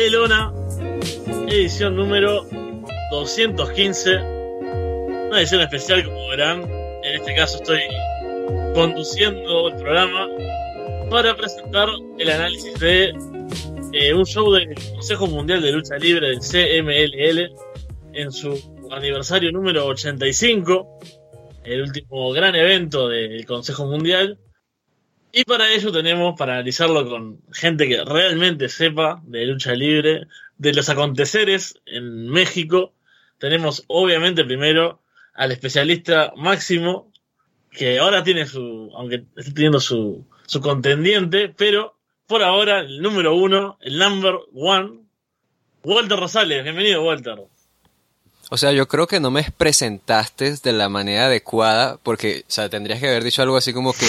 de edición número 215. Una edición especial, como verán. En este caso estoy conduciendo el programa para presentar el análisis de eh, un show del Consejo Mundial de Lucha Libre del CMLL en su aniversario número 85, el último gran evento del Consejo Mundial. Y para ello tenemos, para analizarlo con gente que realmente sepa de lucha libre, de los aconteceres en México, tenemos obviamente primero al especialista Máximo, que ahora tiene su, aunque esté teniendo su, su contendiente, pero por ahora el número uno, el number one, Walter Rosales. Bienvenido, Walter. O sea, yo creo que no me presentaste de la manera adecuada, porque, o sea, tendrías que haber dicho algo así como que,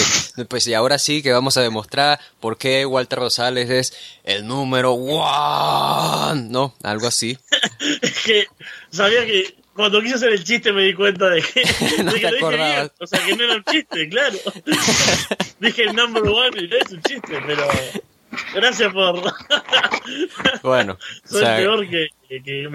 pues y ahora sí que vamos a demostrar por qué Walter Rosales es el número one, ¿no? Algo así. es que sabía que cuando quise hacer el chiste me di cuenta de que no de que te lo dije bien. acordabas. O sea, que no era un chiste, claro. dije el number one y no es un chiste, pero gracias por... Bueno, o Soy sea, peor que, que,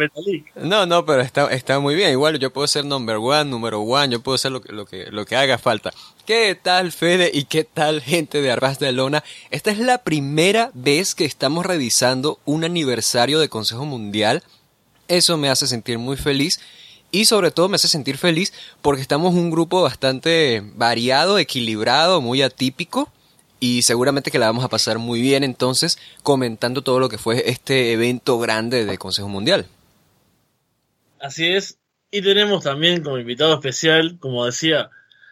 no, no, pero está, está muy bien. Igual yo puedo ser number one, número one, yo puedo ser lo que, lo que, lo que haga falta. ¿Qué tal, Fede? ¿Y qué tal, gente de Arras de Lona? Esta es la primera vez que estamos revisando un aniversario de Consejo Mundial. Eso me hace sentir muy feliz. Y sobre todo me hace sentir feliz porque estamos un grupo bastante variado, equilibrado, muy atípico. Y seguramente que la vamos a pasar muy bien entonces comentando todo lo que fue este evento grande de Consejo Mundial. Así es. Y tenemos también como invitado especial, como decía,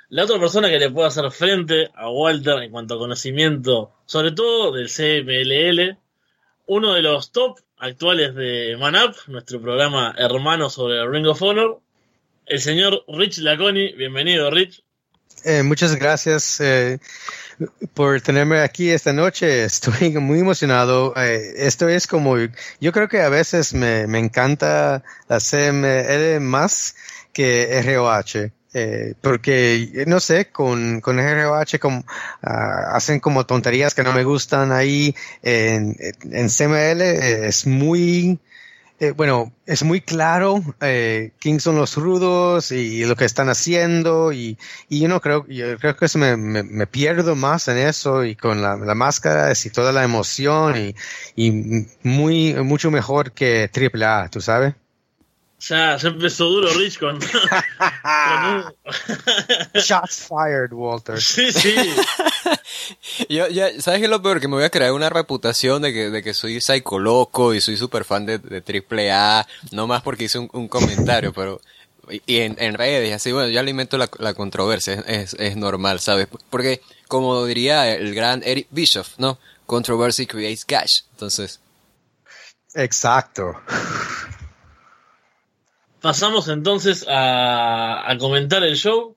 la otra persona que le puede hacer frente a Walter en cuanto a conocimiento, sobre todo del CMLL, uno de los top actuales de Manap, nuestro programa hermano sobre Ring of Honor, el señor Rich Laconi. Bienvenido, Rich. Eh, muchas gracias eh, por tenerme aquí esta noche. Estoy muy emocionado. Eh, esto es como, yo creo que a veces me, me encanta la CML más que ROH. Eh, porque, no sé, con, con ROH como, ah, hacen como tonterías que no me gustan ahí. En, en CML eh, es muy, eh, bueno, es muy claro eh, quién son los rudos y lo que están haciendo y, y yo no creo, yo creo que eso me, me, me pierdo más en eso y con la, la máscara y toda la emoción y, y muy, mucho mejor que AAA, ¿tú sabes? Ya, ya empezó duro Rich con... con un- Shots fired, Walter. sí, sí. Yo, ya, ¿sabes qué es lo peor? Que me voy a crear una reputación de que, de que soy psycho loco y soy súper fan de, de AAA, no más porque hice un, un comentario, pero, y, y en, en redes, así, bueno, yo alimento la, la controversia, es, es normal, ¿sabes? Porque, como diría el gran Eric Bischoff, ¿no? Controversy creates cash, entonces, Exacto. Pasamos entonces a, a comentar el show.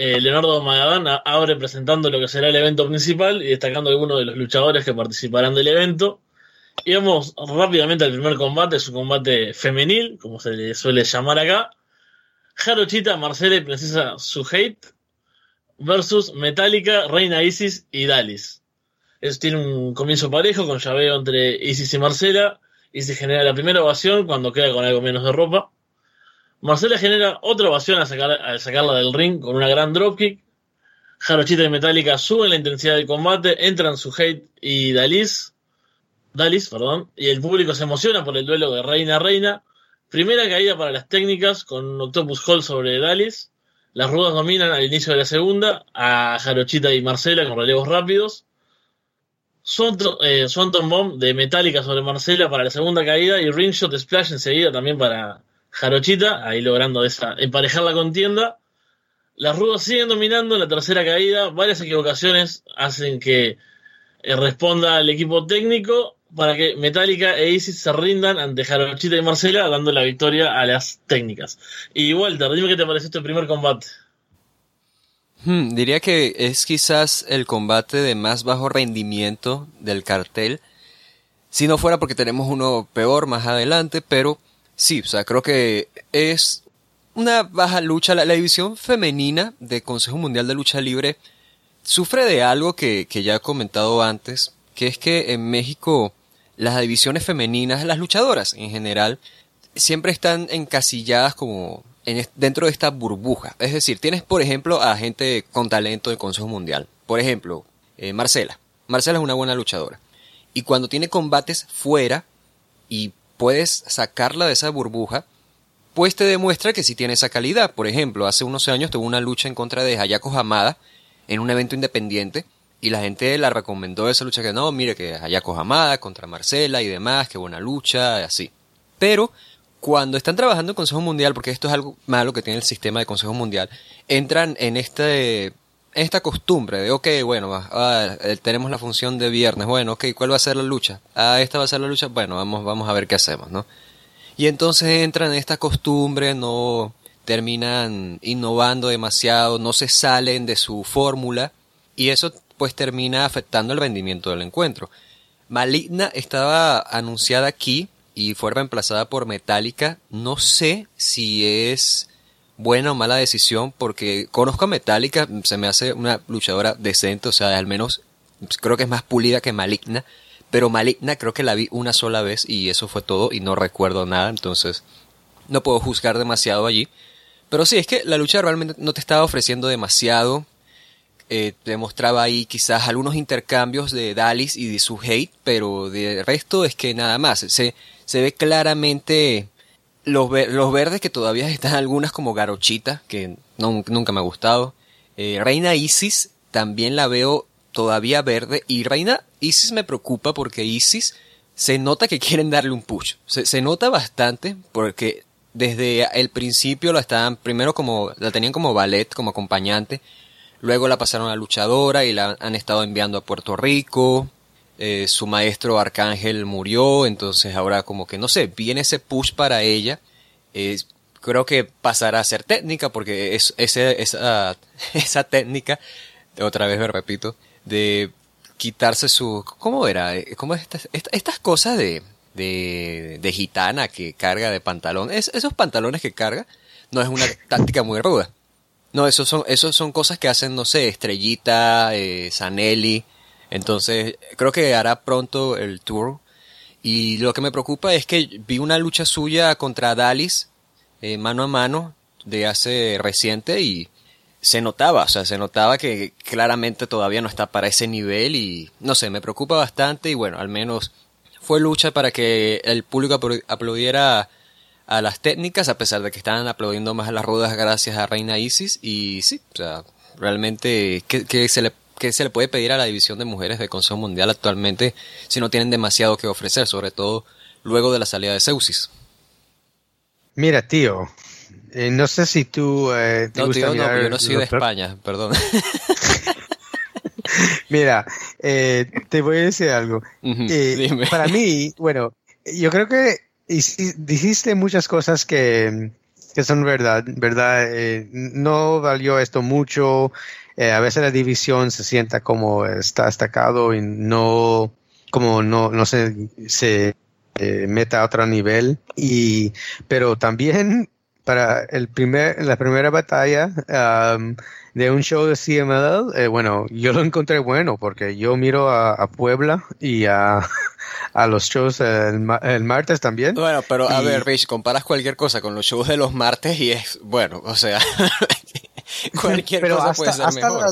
Eh, Leonardo Magadán abre presentando lo que será el evento principal y destacando algunos de los luchadores que participarán del evento. Y vamos rápidamente al primer combate, es un combate femenil, como se le suele llamar acá. Jarochita, Marcela y Princesa Suheit versus Metallica, Reina Isis y Dalis. Eso tiene un comienzo parejo con llaveo entre Isis y Marcela se genera la primera ovación cuando queda con algo menos de ropa. Marcela genera otra ovación al, sacar- al sacarla del ring con una gran dropkick. Jarochita y Metallica suben la intensidad del combate, entran su hate y Dalis, Dalis, perdón, y el público se emociona por el duelo de Reina a Reina. Primera caída para las técnicas con Octopus Hall sobre Dalis. Las rudas dominan al inicio de la segunda a Jarochita y Marcela con relevos rápidos. Swanton, eh, Bomb de Metallica sobre Marcela para la segunda caída y Ringshot Splash enseguida también para Jarochita, ahí logrando esa, emparejar la contienda. Las rudas siguen dominando la tercera caída. Varias equivocaciones hacen que eh, responda el equipo técnico para que Metallica e Isis se rindan ante Jarochita y Marcela, dando la victoria a las técnicas. Y Walter, dime qué te pareció este primer combate. Hmm, diría que es quizás el combate de más bajo rendimiento del cartel. Si no fuera porque tenemos uno peor más adelante, pero sí, o sea, creo que es una baja lucha. La, división femenina de Consejo Mundial de Lucha Libre sufre de algo que, que ya he comentado antes, que es que en México las divisiones femeninas, las luchadoras en general, siempre están encasilladas como en, dentro de esta burbuja. Es decir, tienes, por ejemplo, a gente con talento del Consejo Mundial. Por ejemplo, eh, Marcela. Marcela es una buena luchadora. Y cuando tiene combates fuera y puedes sacarla de esa burbuja, pues te demuestra que sí tiene esa calidad. Por ejemplo, hace unos años tuvo una lucha en contra de Hayako Hamada en un evento independiente y la gente la recomendó esa lucha que no, mire que Hayako Hamada contra Marcela y demás, qué buena lucha, así. Pero cuando están trabajando en Consejo Mundial, porque esto es algo malo que tiene el sistema de Consejo Mundial, entran en este esta costumbre de, ok, bueno, ah, tenemos la función de viernes, bueno, ok, ¿cuál va a ser la lucha? Ah, esta va a ser la lucha, bueno, vamos, vamos a ver qué hacemos, ¿no? Y entonces entran en esta costumbre, no terminan innovando demasiado, no se salen de su fórmula, y eso pues termina afectando el rendimiento del encuentro. Maligna estaba anunciada aquí y fue reemplazada por Metallica. No sé si es buena o mala decisión porque conozco a Metallica, se me hace una luchadora decente, o sea, al menos creo que es más pulida que Maligna, pero Maligna creo que la vi una sola vez y eso fue todo y no recuerdo nada, entonces no puedo juzgar demasiado allí. Pero sí, es que la lucha realmente no te estaba ofreciendo demasiado eh, demostraba ahí quizás algunos intercambios de Dalis y de su hate, pero de resto es que nada más. Se, se ve claramente los, los verdes que todavía están algunas como Garochita, que nunca me ha gustado. Eh, Reina Isis también la veo todavía verde y Reina Isis me preocupa porque Isis se nota que quieren darle un push. Se, se nota bastante porque desde el principio la estaban primero como la tenían como ballet, como acompañante Luego la pasaron a luchadora y la han estado enviando a Puerto Rico. Eh, su maestro Arcángel murió, entonces ahora como que no sé, viene ese push para ella. Eh, creo que pasará a ser técnica porque es, ese, esa, esa técnica, otra vez me repito, de quitarse su... ¿Cómo era? Eh, ¿Cómo es estas, estas cosas de, de, de gitana que carga de pantalón? esos pantalones que carga no es una táctica muy ruda. No, esos son, esos son cosas que hacen, no sé, Estrellita, eh, Zanelli. Entonces, creo que hará pronto el tour. Y lo que me preocupa es que vi una lucha suya contra Dalis, eh, mano a mano, de hace reciente y se notaba, o sea, se notaba que claramente todavía no está para ese nivel y no sé, me preocupa bastante y bueno, al menos fue lucha para que el público aplaudiera a las técnicas, a pesar de que estaban aplaudiendo más a las ruedas gracias a Reina Isis. Y sí, o sea, realmente, ¿qué, se le, se le puede pedir a la división de mujeres de Consejo Mundial actualmente si no tienen demasiado que ofrecer, sobre todo luego de la salida de Zeusis? Mira, tío, eh, no sé si tú... Eh, no, tío, no, yo no soy de España, perdón. Mira, eh, te voy a decir algo. para mí, bueno, yo creo que dijiste muchas cosas que, que son verdad, ¿verdad? Eh, no valió esto mucho. Eh, a veces la división se sienta como está destacado y no, como no, no se, se eh, meta a otro nivel. Y, pero también para el primer, la primera batalla, um, de un show de CML, eh, bueno, yo lo encontré bueno porque yo miro a, Puebla y a, a los shows el, martes también. Bueno, pero a ver, Rich, comparas cualquier cosa con los shows de los martes y es, bueno, o sea, cualquier cosa puede ser mejor.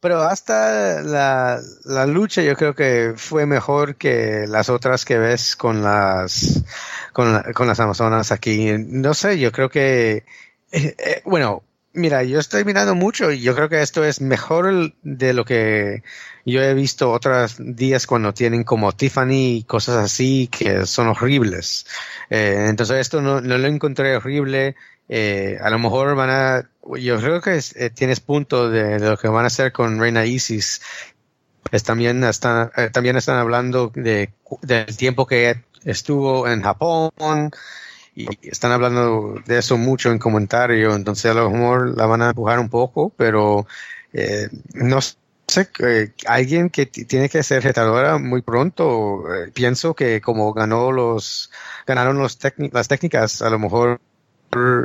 Pero hasta la, la lucha yo creo que fue mejor que las otras que ves con las con, con las Amazonas aquí. No sé, yo creo que eh, eh, bueno, Mira, yo estoy mirando mucho y yo creo que esto es mejor de lo que yo he visto otros días cuando tienen como Tiffany y cosas así que son horribles. Eh, entonces esto no, no, lo encontré horrible. Eh, a lo mejor van a, yo creo que eh, tienes punto de, lo que van a hacer con Reina Isis. Es, también están, también están hablando de, del tiempo que estuvo en Japón y están hablando de eso mucho en comentario, entonces a lo mejor la van a empujar un poco, pero eh, no sé, eh, alguien que tiene que ser retadora muy pronto, eh, pienso que como ganó los, ganaron los las técnicas, a lo mejor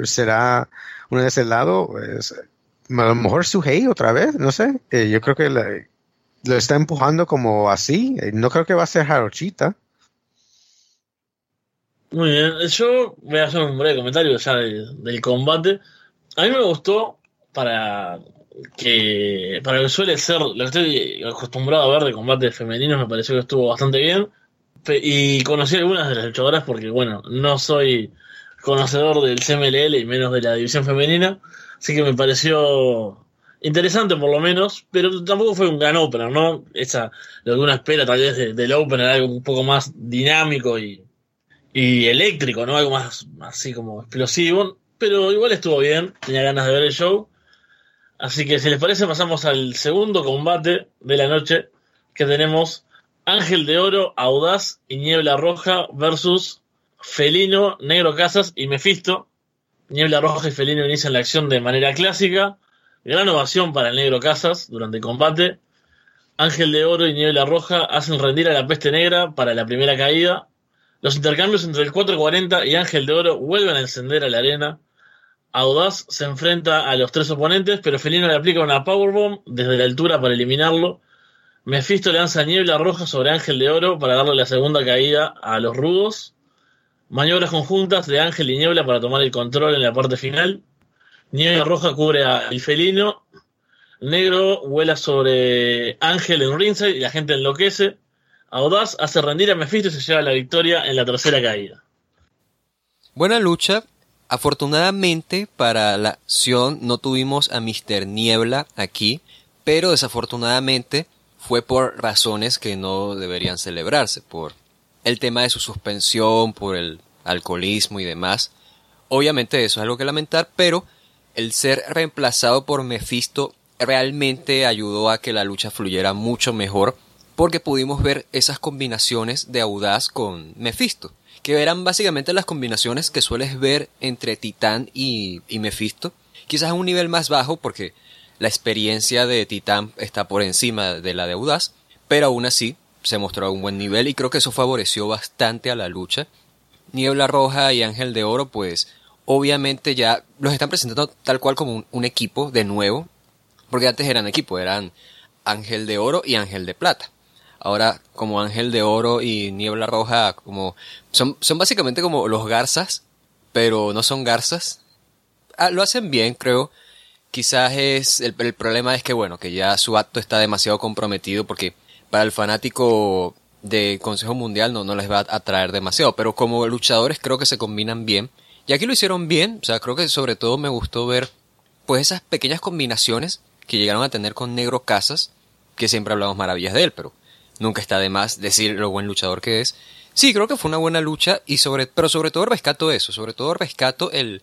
será uno de ese lado, pues, a lo mejor Suhei otra vez, no sé. Eh, yo creo que lo está empujando como así. Eh, no creo que va a ser Harochita. Muy bien, yo voy a hacer un breve comentario ya del combate. A mí me gustó para que para lo que suele ser, lo estoy acostumbrado a ver de combates femeninos, me pareció que estuvo bastante bien. Y conocí algunas de las luchadoras porque, bueno, no soy conocedor del CMLL y menos de la división femenina, así que me pareció interesante por lo menos, pero tampoco fue un gran opener, ¿no? Esa, lo que uno espera tal vez del opener, algo un poco más dinámico y, y eléctrico, ¿no? Algo más así como explosivo, pero igual estuvo bien, tenía ganas de ver el show. Así que si les parece pasamos al segundo combate de la noche que tenemos Ángel de Oro, Audaz y Niebla Roja versus Felino, Negro Casas y Mephisto. Niebla Roja y Felino inician la acción de manera clásica. Gran ovación para el Negro Casas durante el combate. Ángel de Oro y Niebla Roja hacen rendir a la Peste Negra para la primera caída. Los intercambios entre el 440 y Ángel de Oro vuelven a encender a la arena. Audaz se enfrenta a los tres oponentes, pero Felino le aplica una powerbomb desde la altura para eliminarlo. Mephisto lanza niebla roja sobre Ángel de Oro para darle la segunda caída a los rudos. Maniobras conjuntas de Ángel y Niebla para tomar el control en la parte final. Niebla roja cubre a el felino. Negro vuela sobre Ángel en ringside y la gente enloquece. Audaz hace rendir a Mephisto y se lleva la victoria en la tercera caída. Buena lucha. Afortunadamente para la acción no tuvimos a Mr. Niebla aquí, pero desafortunadamente fue por razones que no deberían celebrarse, por el tema de su suspensión, por el alcoholismo y demás. Obviamente eso es algo que lamentar, pero el ser reemplazado por Mephisto realmente ayudó a que la lucha fluyera mucho mejor, porque pudimos ver esas combinaciones de Audaz con Mephisto, que eran básicamente las combinaciones que sueles ver entre Titán y, y quizás a un nivel más bajo, porque la experiencia de Titán está por encima de la de Audaz, pero aún así se mostró a un buen nivel y creo que eso favoreció bastante a la lucha. Niebla Roja y Ángel de Oro, pues obviamente ya los están presentando tal cual como un, equipo de nuevo, porque antes eran equipo, eran Ángel de Oro y Ángel de Plata. Ahora, como Ángel de Oro y Niebla Roja, como son, son básicamente como los garzas, pero no son garzas. Ah, lo hacen bien, creo. Quizás es el, problema es que bueno, que ya su acto está demasiado comprometido porque para el fanático de Consejo Mundial no, no les va a atraer demasiado, pero como luchadores creo que se combinan bien. Y aquí lo hicieron bien, o sea, creo que sobre todo me gustó ver pues esas pequeñas combinaciones que llegaron a tener con Negro Casas, que siempre hablamos maravillas de él, pero nunca está de más decir lo buen luchador que es. Sí, creo que fue una buena lucha y sobre, pero sobre todo rescato eso, sobre todo rescato el,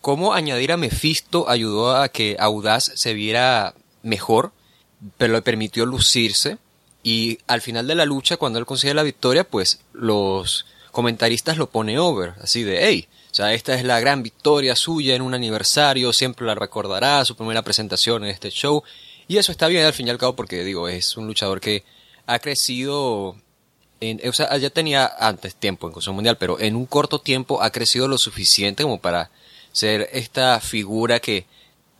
cómo añadir a Mephisto ayudó a que Audaz se viera mejor, pero le permitió lucirse. Y al final de la lucha, cuando él consigue la victoria, pues los comentaristas lo pone over, así de, hey, o sea, esta es la gran victoria suya en un aniversario, siempre la recordará, su primera presentación en este show. Y eso está bien al fin y al cabo porque, digo, es un luchador que ha crecido, en, o sea, ya tenía antes tiempo en Consejo Mundial, pero en un corto tiempo ha crecido lo suficiente como para ser esta figura que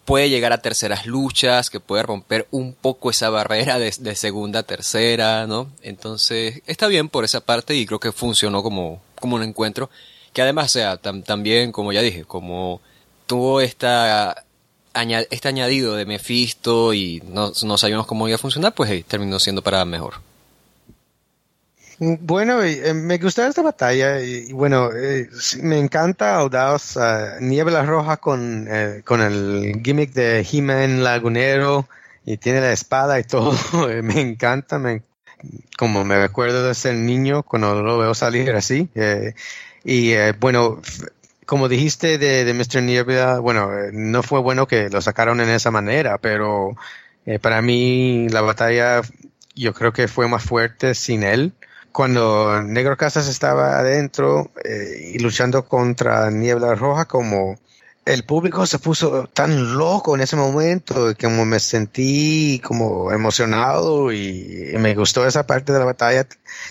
puede llegar a terceras luchas, que puede romper un poco esa barrera de, segunda a tercera, ¿no? Entonces, está bien por esa parte y creo que funcionó como, como un encuentro, que además, sea, también, como ya dije, como tuvo esta, este añadido de Mephisto y no, no sabíamos cómo iba a funcionar, pues terminó siendo para mejor. Bueno, eh, me gusta esta batalla y, bueno, eh, me encanta Audaz, uh, Niebla Roja con, eh, con el gimmick de He-Man Lagunero y tiene la espada y todo, me encanta, me, como me recuerdo de ser niño cuando lo veo salir así. y bueno, como dijiste de, de Mr. Niebla, bueno, no fue bueno que lo sacaron en esa manera, pero para mí la batalla yo creo que fue más fuerte sin él cuando Negro Casas estaba adentro eh, y luchando contra Niebla Roja, como el público se puso tan loco en ese momento, que como me sentí como emocionado y, me gustó esa parte de la batalla.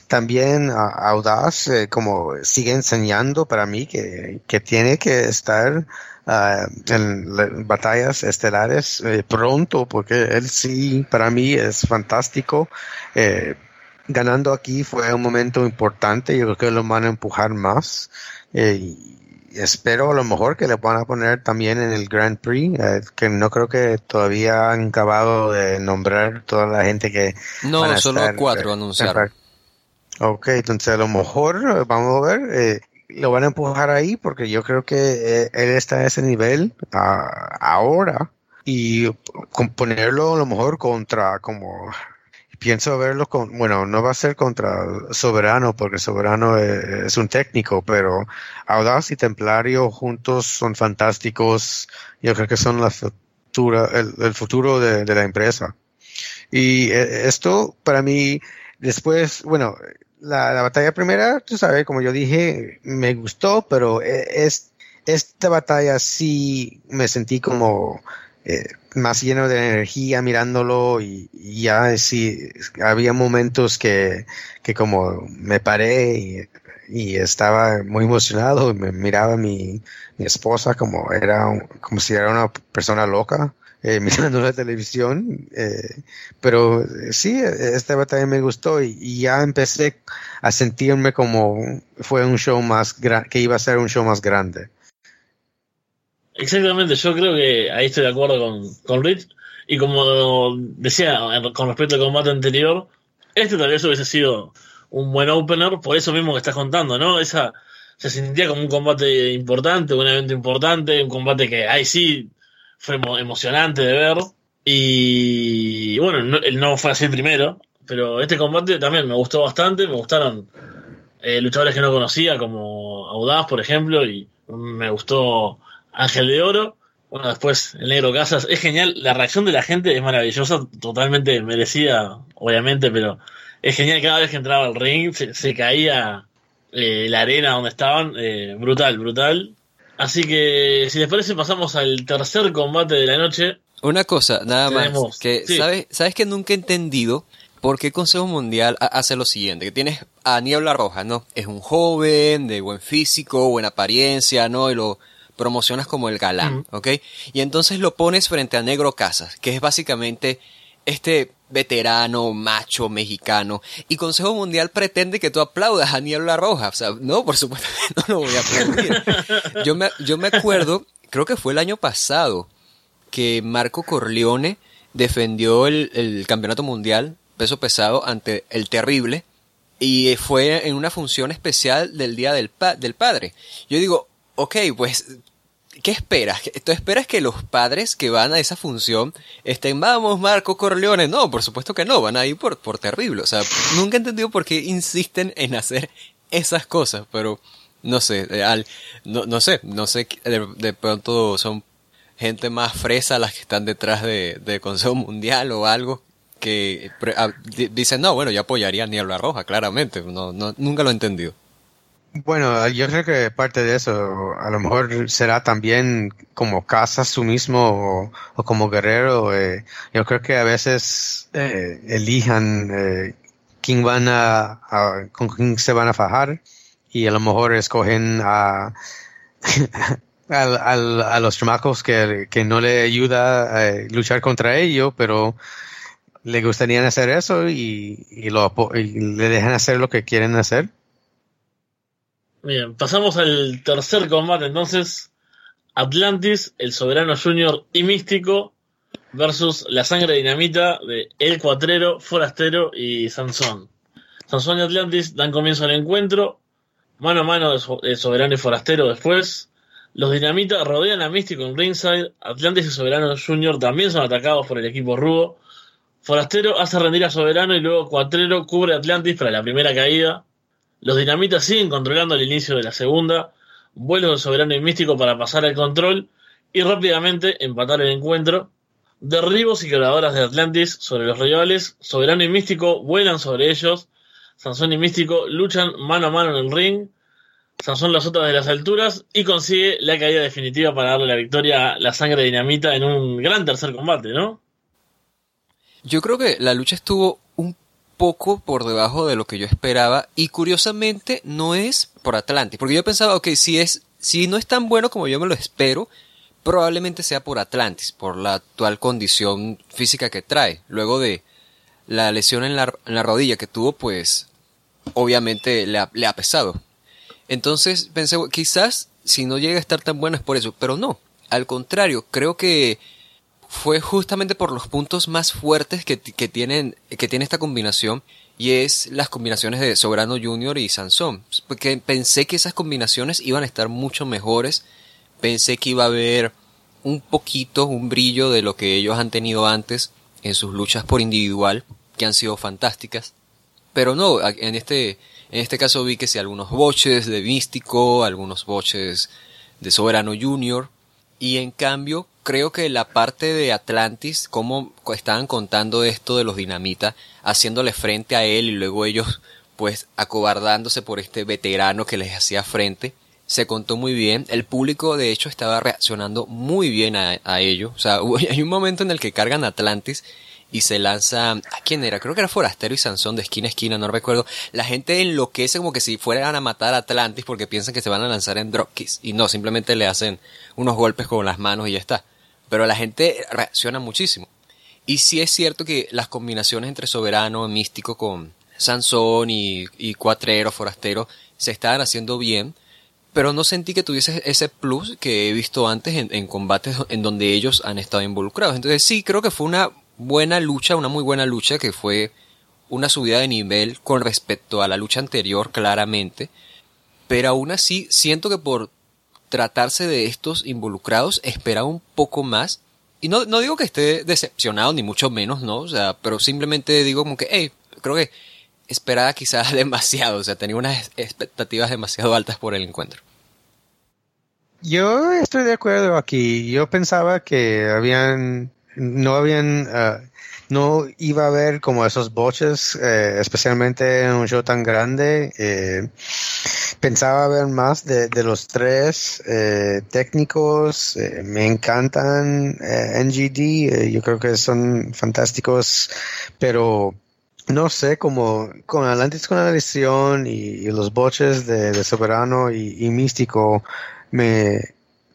También Audaz, eh, como sigue enseñando para mí que, que tiene que estar ah, en la- batallas estelares eh, pronto, porque él sí, para mí es fantástico. Eh, ganando aquí fue un momento importante, yo creo que lo van a empujar más. Eh, y espero a lo mejor que le van a poner también en el Grand Prix, eh, que no creo que todavía han acabado de nombrar toda la gente que No, van a solo estar, cuatro eh, anunciaron. Ok, entonces a lo mejor eh, vamos a ver, eh, lo van a empujar ahí porque yo creo que él está a ese nivel ah, ahora y ponerlo a lo mejor contra como pienso verlo con, bueno, no va a ser contra Soberano porque Soberano es, es un técnico, pero Audaz y Templario juntos son fantásticos, yo creo que son la futura, el, futuro de, la empresa. Y eh, esto para mí Después, bueno, la, la batalla primera, tú sabes, como yo dije, me gustó, pero e- es, esta batalla sí me sentí como eh, más lleno de energía mirándolo y, ya sí, había momentos que, que como me paré y, estaba muy emocionado me miraba mi, mi esposa como era, como si era una persona loca. eh, mirando la televisión, eh, pero sí, esta batalla me gustó y, y ya empecé a sentirme como fue un show más que iba a ser un show más grande. Exactamente, yo creo que ahí estoy de acuerdo con, con Rich. Y como decía con respecto al combate anterior, este tal vez hubiese sido un buen opener, por eso mismo que estás contando, ¿no? Esa se sentía como un combate importante, un evento importante, un combate que ahí sí fue emo- emocionante de ver. Y bueno, no, no fue así el primero, pero este combate también me gustó bastante, me gustaron eh, luchadores que no conocía, como Audaz, por ejemplo, y me gustó Ángel de Oro. Bueno, después el Negro Casas. Es genial, la reacción de la gente es maravillosa, totalmente merecida, obviamente, pero es genial cada vez que entraba al ring, se, se caía eh, la arena donde estaban, eh, brutal, brutal. Así que, si les parece, pasamos al tercer combate de la noche. Una cosa, nada más, que sí. sabes, sabes que nunca he entendido por qué el Consejo Mundial ha- hace lo siguiente, que tienes a Niebla Roja, ¿no? Es un joven, de buen físico, buena apariencia, ¿no? Y lo promocionas como el galán, ¿ok? Y entonces lo pones frente a Negro Casas, que es básicamente este veterano, macho, mexicano, y Consejo Mundial pretende que tú aplaudas a Niebla Roja, o sea, no, por supuesto que no lo voy a aplaudir. Yo me, yo me acuerdo, creo que fue el año pasado, que Marco Corleone defendió el, el campeonato mundial peso pesado ante el terrible y fue en una función especial del Día del, Pa- del Padre. Yo digo, ok, pues, ¿qué esperas? ¿Tú esperas que los padres que van a esa función estén, vamos, Marco Corleone? No, por supuesto que no, van a ir por, por terrible. O sea, nunca he entendido por qué insisten en hacer esas cosas, pero no sé, eh, al, no, no sé, no sé, de, de pronto son gente más fresa las que están detrás de, Consejo Mundial o algo que ah, di- dicen, no, bueno, yo apoyaría a Niebla Roja, claramente, no, no, nunca lo he entendido. Bueno, yo creo que parte de eso a lo mejor será también como Casas tú mismo o, como guerrero. eh, yo creo que a veces eh, elijan eh, quién van a, con quién se van a fajar y a lo mejor escogen a al- a los chamacos que, que no le ayuda a luchar contra ellos, pero le gustaría hacer eso y, y, lo, y le dejan hacer lo que quieren hacer. Bien, pasamos al tercer combate entonces. Atlantis, el Soberano Junior y Místico versus la sangre dinamita de El Cuatrero, Forastero y Sansón. Sansón y Atlantis dan comienzo al encuentro. Mano a mano de So- de Soberano y Forastero después. Los dinamitas rodean a Místico en ringside. Atlantis y Soberano Junior también son atacados por el equipo Rubo. Forastero hace rendir a Soberano y luego Cuatrero cubre a Atlantis para la primera caída. Los dinamitas siguen controlando el inicio de la segunda. Vuelo del soberano y místico para pasar el control y rápidamente empatar el encuentro. Derribos y quebradoras de Atlantis sobre los rivales. Soberano y místico vuelan sobre ellos. Sansón y místico luchan mano a mano en el ring. Sansón los azota de las alturas y consigue la caída definitiva para darle la victoria a la sangre dinamita en un gran tercer combate, ¿no? Yo creo que la lucha estuvo poco por debajo de lo que yo esperaba y curiosamente no es por Atlantis, porque yo pensaba, ok, si es, si no es tan bueno como yo me lo espero, probablemente sea por Atlantis, por la actual condición física que trae. Luego de la lesión en la, en la rodilla que tuvo, pues obviamente le ha, le ha pesado. Entonces pensé, quizás si no llega a estar tan bueno es por eso, pero no. Al contrario, creo que fue justamente por los puntos más fuertes que, que, tienen, que tiene esta combinación y es las combinaciones de Soberano Junior y Sansón. Porque pensé que esas combinaciones iban a estar mucho mejores. Pensé que iba a haber un poquito, un brillo de lo que ellos han tenido antes en sus luchas por individual, que han sido fantásticas. Pero no, en este, en este caso vi que si algunos boches de Místico, algunos boches de Soberano Junior, y en cambio creo que la parte de Atlantis, como estaban contando esto de los dinamita, haciéndole frente a él y luego ellos pues acobardándose por este veterano que les hacía frente, se contó muy bien. El público de hecho estaba reaccionando muy bien a, a ello. O sea, hay un momento en el que cargan Atlantis y se lanza, ¿a quién era? Creo que era Forastero y Sansón de esquina a esquina, no recuerdo. La gente enloquece como que si fueran a matar a Atlantis porque piensan que se van a lanzar en dropkicks y no, simplemente le hacen unos golpes con las manos y ya está. Pero la gente reacciona muchísimo. Y sí es cierto que las combinaciones entre soberano, místico con Sansón y, cuatrero, forastero, se estaban haciendo bien, pero no sentí que tuviese ese plus que he visto antes en, en combates en donde ellos han estado involucrados. Entonces sí, creo que fue una buena lucha, una muy buena lucha que fue una subida de nivel con respecto a la lucha anterior claramente, pero aún así siento que por tratarse de estos involucrados esperaba un poco más y no, no digo que esté decepcionado ni mucho menos, ¿no? O sea, pero simplemente digo como que, hey, creo que esperaba quizás demasiado, o sea, tenía unas expectativas demasiado altas por el encuentro. Yo estoy de acuerdo aquí. Yo pensaba que habían no habían, uh, no iba a haber como esos boches, eh, especialmente en un show tan grande. Eh, pensaba ver más de, de los tres técnicos. Me encantan NGD, yo creo que son fantásticos, pero no sé, como con Atlantis con la lesión y, y los boches de, de Soberano y, y Místico, me,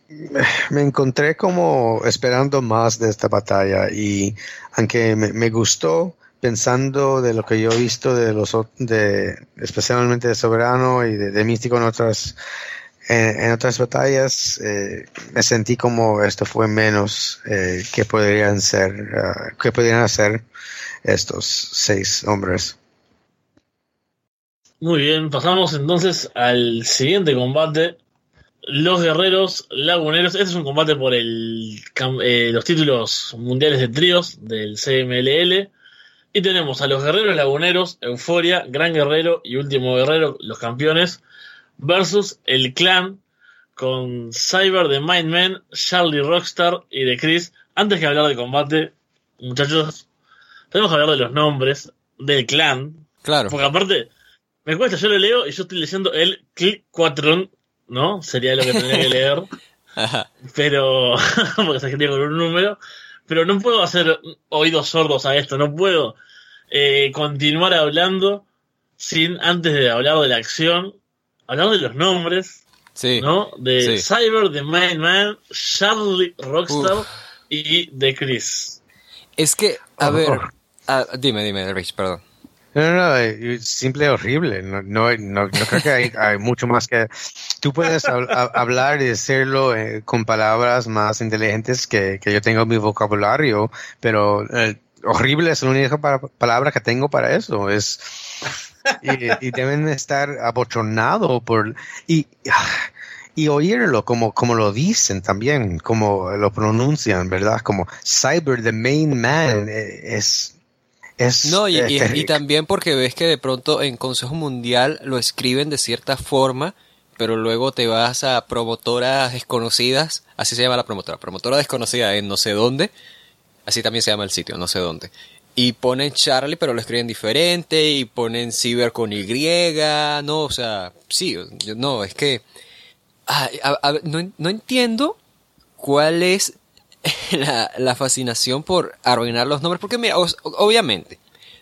me encontré como esperando más de esta batalla y aunque me, gustó pensando de lo que yo he visto de los de especialmente de Soberano y de, Místico en otras en, otras batallas eh, me sentí como esto fue menos eh, que podrían ser uh, que podrían hacer estos seis hombres. Muy bien pasamos entonces al siguiente combate los guerreros laguneros. Este es un combate por el, eh, los títulos mundiales de tríos del CMLL. Y tenemos a los guerreros laguneros, Euforia, Gran Guerrero y Último Guerrero, los campeones, versus el clan con Cyber de Mindman, Charlie Rockstar y de Chris. Antes que hablar de combate, muchachos, tenemos que hablar de los nombres del clan. Claro. Porque aparte, me cuesta, yo lo leo y yo estoy leyendo el Click 4 ¿no? Sería lo que tendría que leer. pero, porque se escribe con un número. Pero no puedo hacer oídos sordos a esto, no puedo eh, continuar hablando sin, antes de hablar de la acción, hablar de los nombres, sí, ¿no? De sí. Cyber, de Man, Charlie Rockstar Uf. y de Chris. Es que, a oh, ver, oh. Ah, dime, dime, Rich, perdón. No, no, no, simple horrible. No, no, no, no creo que hay, mucho más que. Tú puedes hablar y decirlo eh, con palabras más inteligentes que, que yo tengo en mi vocabulario, pero eh, horrible es la única palabra que tengo para eso. Es y, deben estar abochonados por y y oírlo como como lo dicen también, como lo pronuncian, verdad, como Cyber the main man eh, es es, no, y, y, y, también porque ves que de pronto en Consejo Mundial lo escriben de cierta forma, pero luego te vas a promotoras desconocidas, así se llama la promotora, promotora desconocida en no sé dónde, así también se llama el sitio, no sé dónde. Y ponen Charlie, pero lo escriben diferente, y ponen Ciber con Y, no, o sea, sí, no, es que a, a, a, no, no entiendo cuál es la, fascinación por arruinar los nombres, porque mira, obviamente,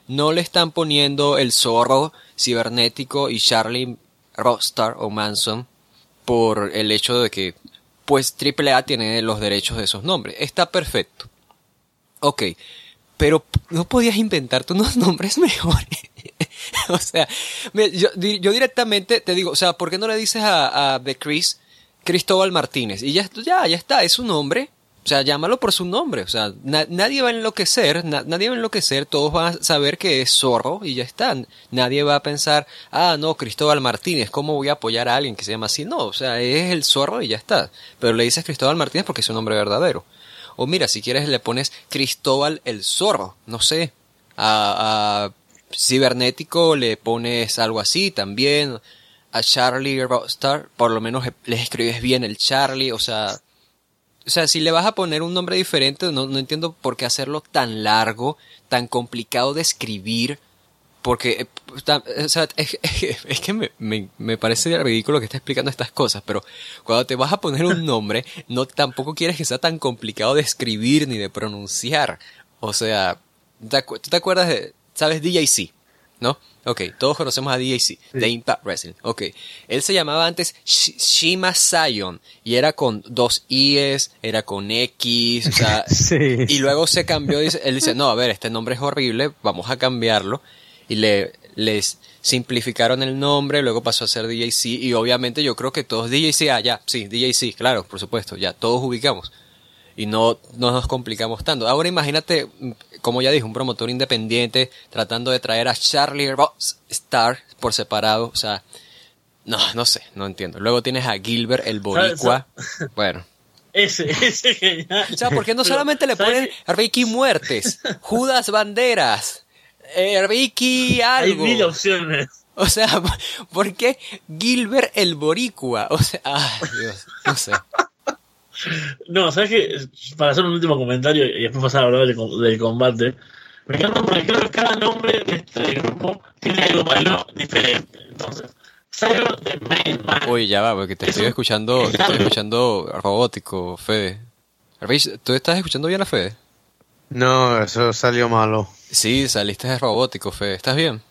no le están poniendo el zorro cibernético y Charlie Rockstar o Manson por el hecho de que pues AAA tiene los derechos de esos nombres. Está perfecto. Ok, pero no podías inventarte unos nombres mejores. o sea, yo, yo, directamente te digo, o sea, ¿por qué no le dices a, a The Chris Cristóbal Martínez? Y ya, ya, ya está, es su nombre. O sea, llámalo por su nombre. O sea, nadie va a enloquecer, nadie va a enloquecer, todos van a saber que es zorro y ya está. Nadie va a pensar, ah, no, Cristóbal Martínez, ¿cómo voy a apoyar a alguien que se llama así? No, o sea, es el zorro y ya está. Pero le dices Cristóbal Martínez porque es su nombre verdadero. O mira, si quieres le pones Cristóbal el zorro, no sé. A, a Cibernético le pones algo así también. A Charlie Star, por lo menos le escribes bien el Charlie, o sea, o sea, si le vas a poner un nombre diferente, no, no entiendo por qué hacerlo tan largo, tan complicado de escribir, porque eh, o sea, es, que me, me, me, parece ridículo que esté explicando estas cosas, pero cuando te vas a poner un nombre, no tampoco quieres que sea tan complicado de escribir ni de pronunciar. O sea, ¿tú te acuerdas de, sabes, DJC? ¿No? Ok, todos conocemos a DJC, de Impact Wrestling. Ok, él se llamaba antes Shima Zion y era con dos I's, era con X, o sea, y luego se cambió, él dice, no, a ver, este nombre es horrible, vamos a cambiarlo y le les simplificaron el nombre, luego pasó a ser DJC y obviamente yo creo que todos DJC, ah, ya, sí, DJC, claro, por supuesto, ya, todos ubicamos y no, no nos complicamos tanto. Ahora imagínate, como ya dije, un promotor independiente tratando de traer a Charlie Ross Star por separado, o sea, no, no sé, no entiendo. Luego tienes a Gilbert el boricua, bueno. Ese, ese genial. O sea, ¿por qué no solamente le ponen Ricky Muertes, Judas Banderas, eh, Ricky algo? Hay mil opciones. O sea, ¿por qué Gilbert el boricua? O sea, ay Dios, no sé. No, ¿sabes qué? Para hacer un último comentario y después pasar a hablar del, combate, me encanta porque creo que cada nombre de este grupo tiene algo malo diferente. Entonces, de Main Man. Uy, ya va, porque te estoy escuchando, te estoy escuchando robótico, Fede. ¿Tú estás escuchando bien a Fede? No, eso salió malo. Sí, saliste de robótico, Fede. ¿Estás bien?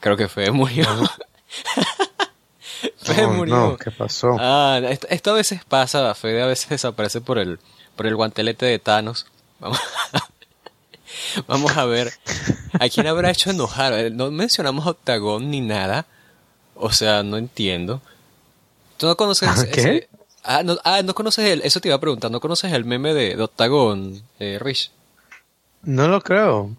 Creo que Fede murió. Murió. ¿qué pasó? Ah, esto, a veces pasa, Fede a veces desaparece por el, por el guantelete de Thanos. Vamos, Vamos a ver. ¿A quién habrá hecho enojar? No mencionamos Octagón ni nada. O sea, no entiendo. ¿Tú no conoces ¿Ah, ¿Qué? Ah, no, ah, no conoces el... Eso te iba a preguntar. ¿No conoces el meme de, Octagón, eh, Rich? No lo creo.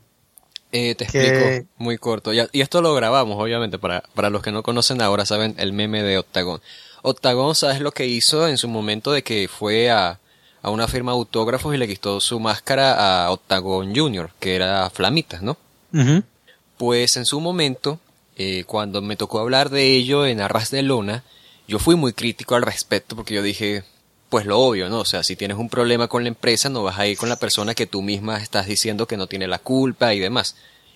Eh, te explico muy corto. Y, esto lo grabamos, obviamente, para, para los que no conocen ahora, saben el meme de Octagon. Octagon, ¿sabes lo que hizo en su momento de que fue a, a una firma de autógrafos y le quitó su máscara a Octagon Jr., que era Flamitas, ¿no? Pues en su momento, eh, cuando me tocó hablar de ello en Arras de Lona, yo fui muy crítico al respecto porque yo dije, pues lo obvio, ¿no? O sea, si tienes un problema con la empresa, no vas a ir con la persona que tú misma estás diciendo que no tiene la culpa y demás.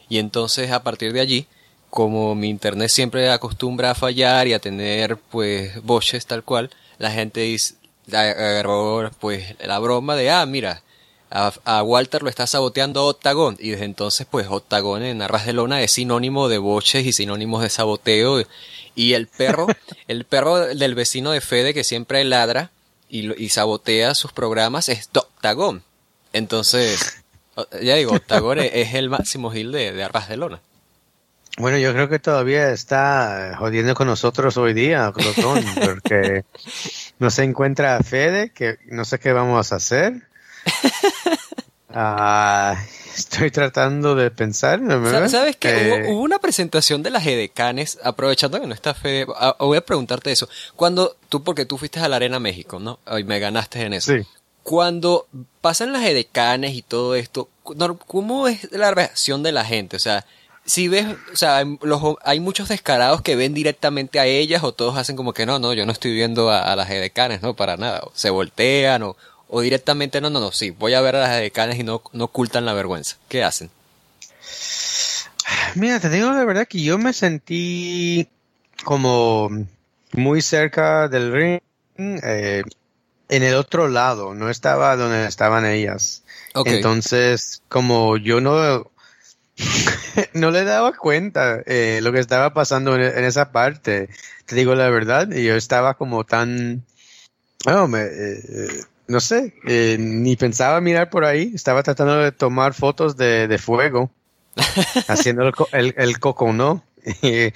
Y entonces, a partir de allí, como mi internet siempre acostumbra a fallar y a tener, pues, boches tal cual, la gente dice, agarró, pues, la broma de, ah, mira, a, Walter lo está saboteando Octagon. Y desde entonces, pues, Octagon en Arras de Lona es sinónimo de boches y sinónimos de saboteo. Y el perro, el perro del vecino de Fede que siempre ladra, y, sabotea sus programas es Octagon. Entonces, ya digo, Octagon es el máximo gil de, de Arras de Lona. Bueno, yo creo que todavía está jodiendo con nosotros hoy día, porque no se encuentra Fede, que no sé qué vamos a hacer. Ah, estoy tratando de pensar. ¿Sabes qué? Eh, hubo, una presentación de las edecanes, aprovechando que no está Fede, ah, voy a preguntarte eso. Cuando tú, porque tú fuiste a la Arena México, ¿no? Y me ganaste en eso. Sí. Cuando pasan las edecanes y todo esto, ¿cómo es la reacción de la gente? O sea, si ves, o sea, hay muchos descarados que ven directamente a ellas o todos hacen como que no, no, yo no estoy viendo a, las edecanes, no, para nada. se voltean o, o directamente no, no, no, sí, voy a ver a las edecanes y no, no ocultan la vergüenza. ¿Qué hacen? Mira, te digo la verdad que yo me sentí como muy cerca del ring, eh, en el otro lado, no estaba donde estaban ellas. Entonces, como yo no, no le daba cuenta eh, lo que estaba pasando en, esa parte, te digo la verdad, y yo estaba como tan No, me, eh, no sé, eh, ni pensaba mirar por ahí. Estaba tratando de tomar fotos de, de fuego, haciendo el, el, el coco, ¿no? Y,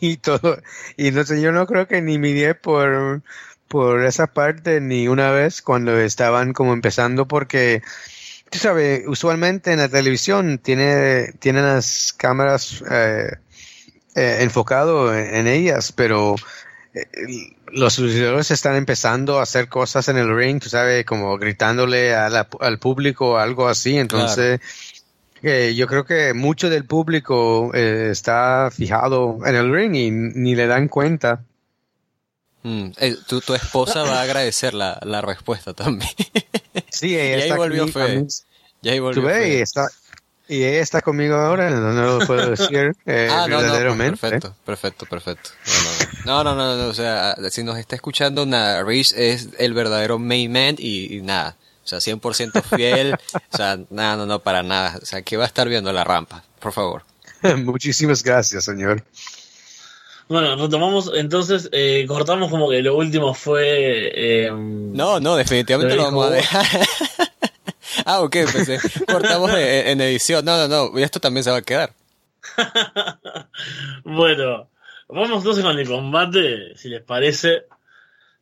y todo. Y no sé, yo no creo que ni miré por, por esa parte ni una vez cuando estaban como empezando porque, tú sabes, usualmente en la televisión tiene, tienen las cámaras eh, eh, enfocado en, en ellas, pero eh, los luchadores están empezando a hacer cosas en el ring, tú sabes, como gritándole a la- al público o algo así. Entonces, eh, yo creo que mucho del público eh, está fijado en el ring y ni le dan cuenta. Mm, eh, tu, tu esposa va a agradecer la, la respuesta también. Sí, Y ella ahí está volvió aquí Fede. también. y ahí volvió Tú ves, y está, y ella está conmigo ahora, no, no lo puedo decir eh, Ah, no, no, pues, verdaderamente. perfecto, perfecto, perfecto. No, no, no, no, no, no, o sea, si nos está escuchando, nada, Rich es el verdadero main man y, y nada, o sea, 100% fiel, o sea, nada, no, no, para nada, o sea, que va a estar viendo la rampa, por favor. Muchísimas gracias, señor. Bueno, retomamos, entonces, eh, cortamos como que lo último fue... eh, No, no, definitivamente Lo vamos a dejar. ah, ok, pensé, cortamos en, en edición, no, no, no, esto también se va a quedar. Bueno, vamos entonces con el combate, si les parece.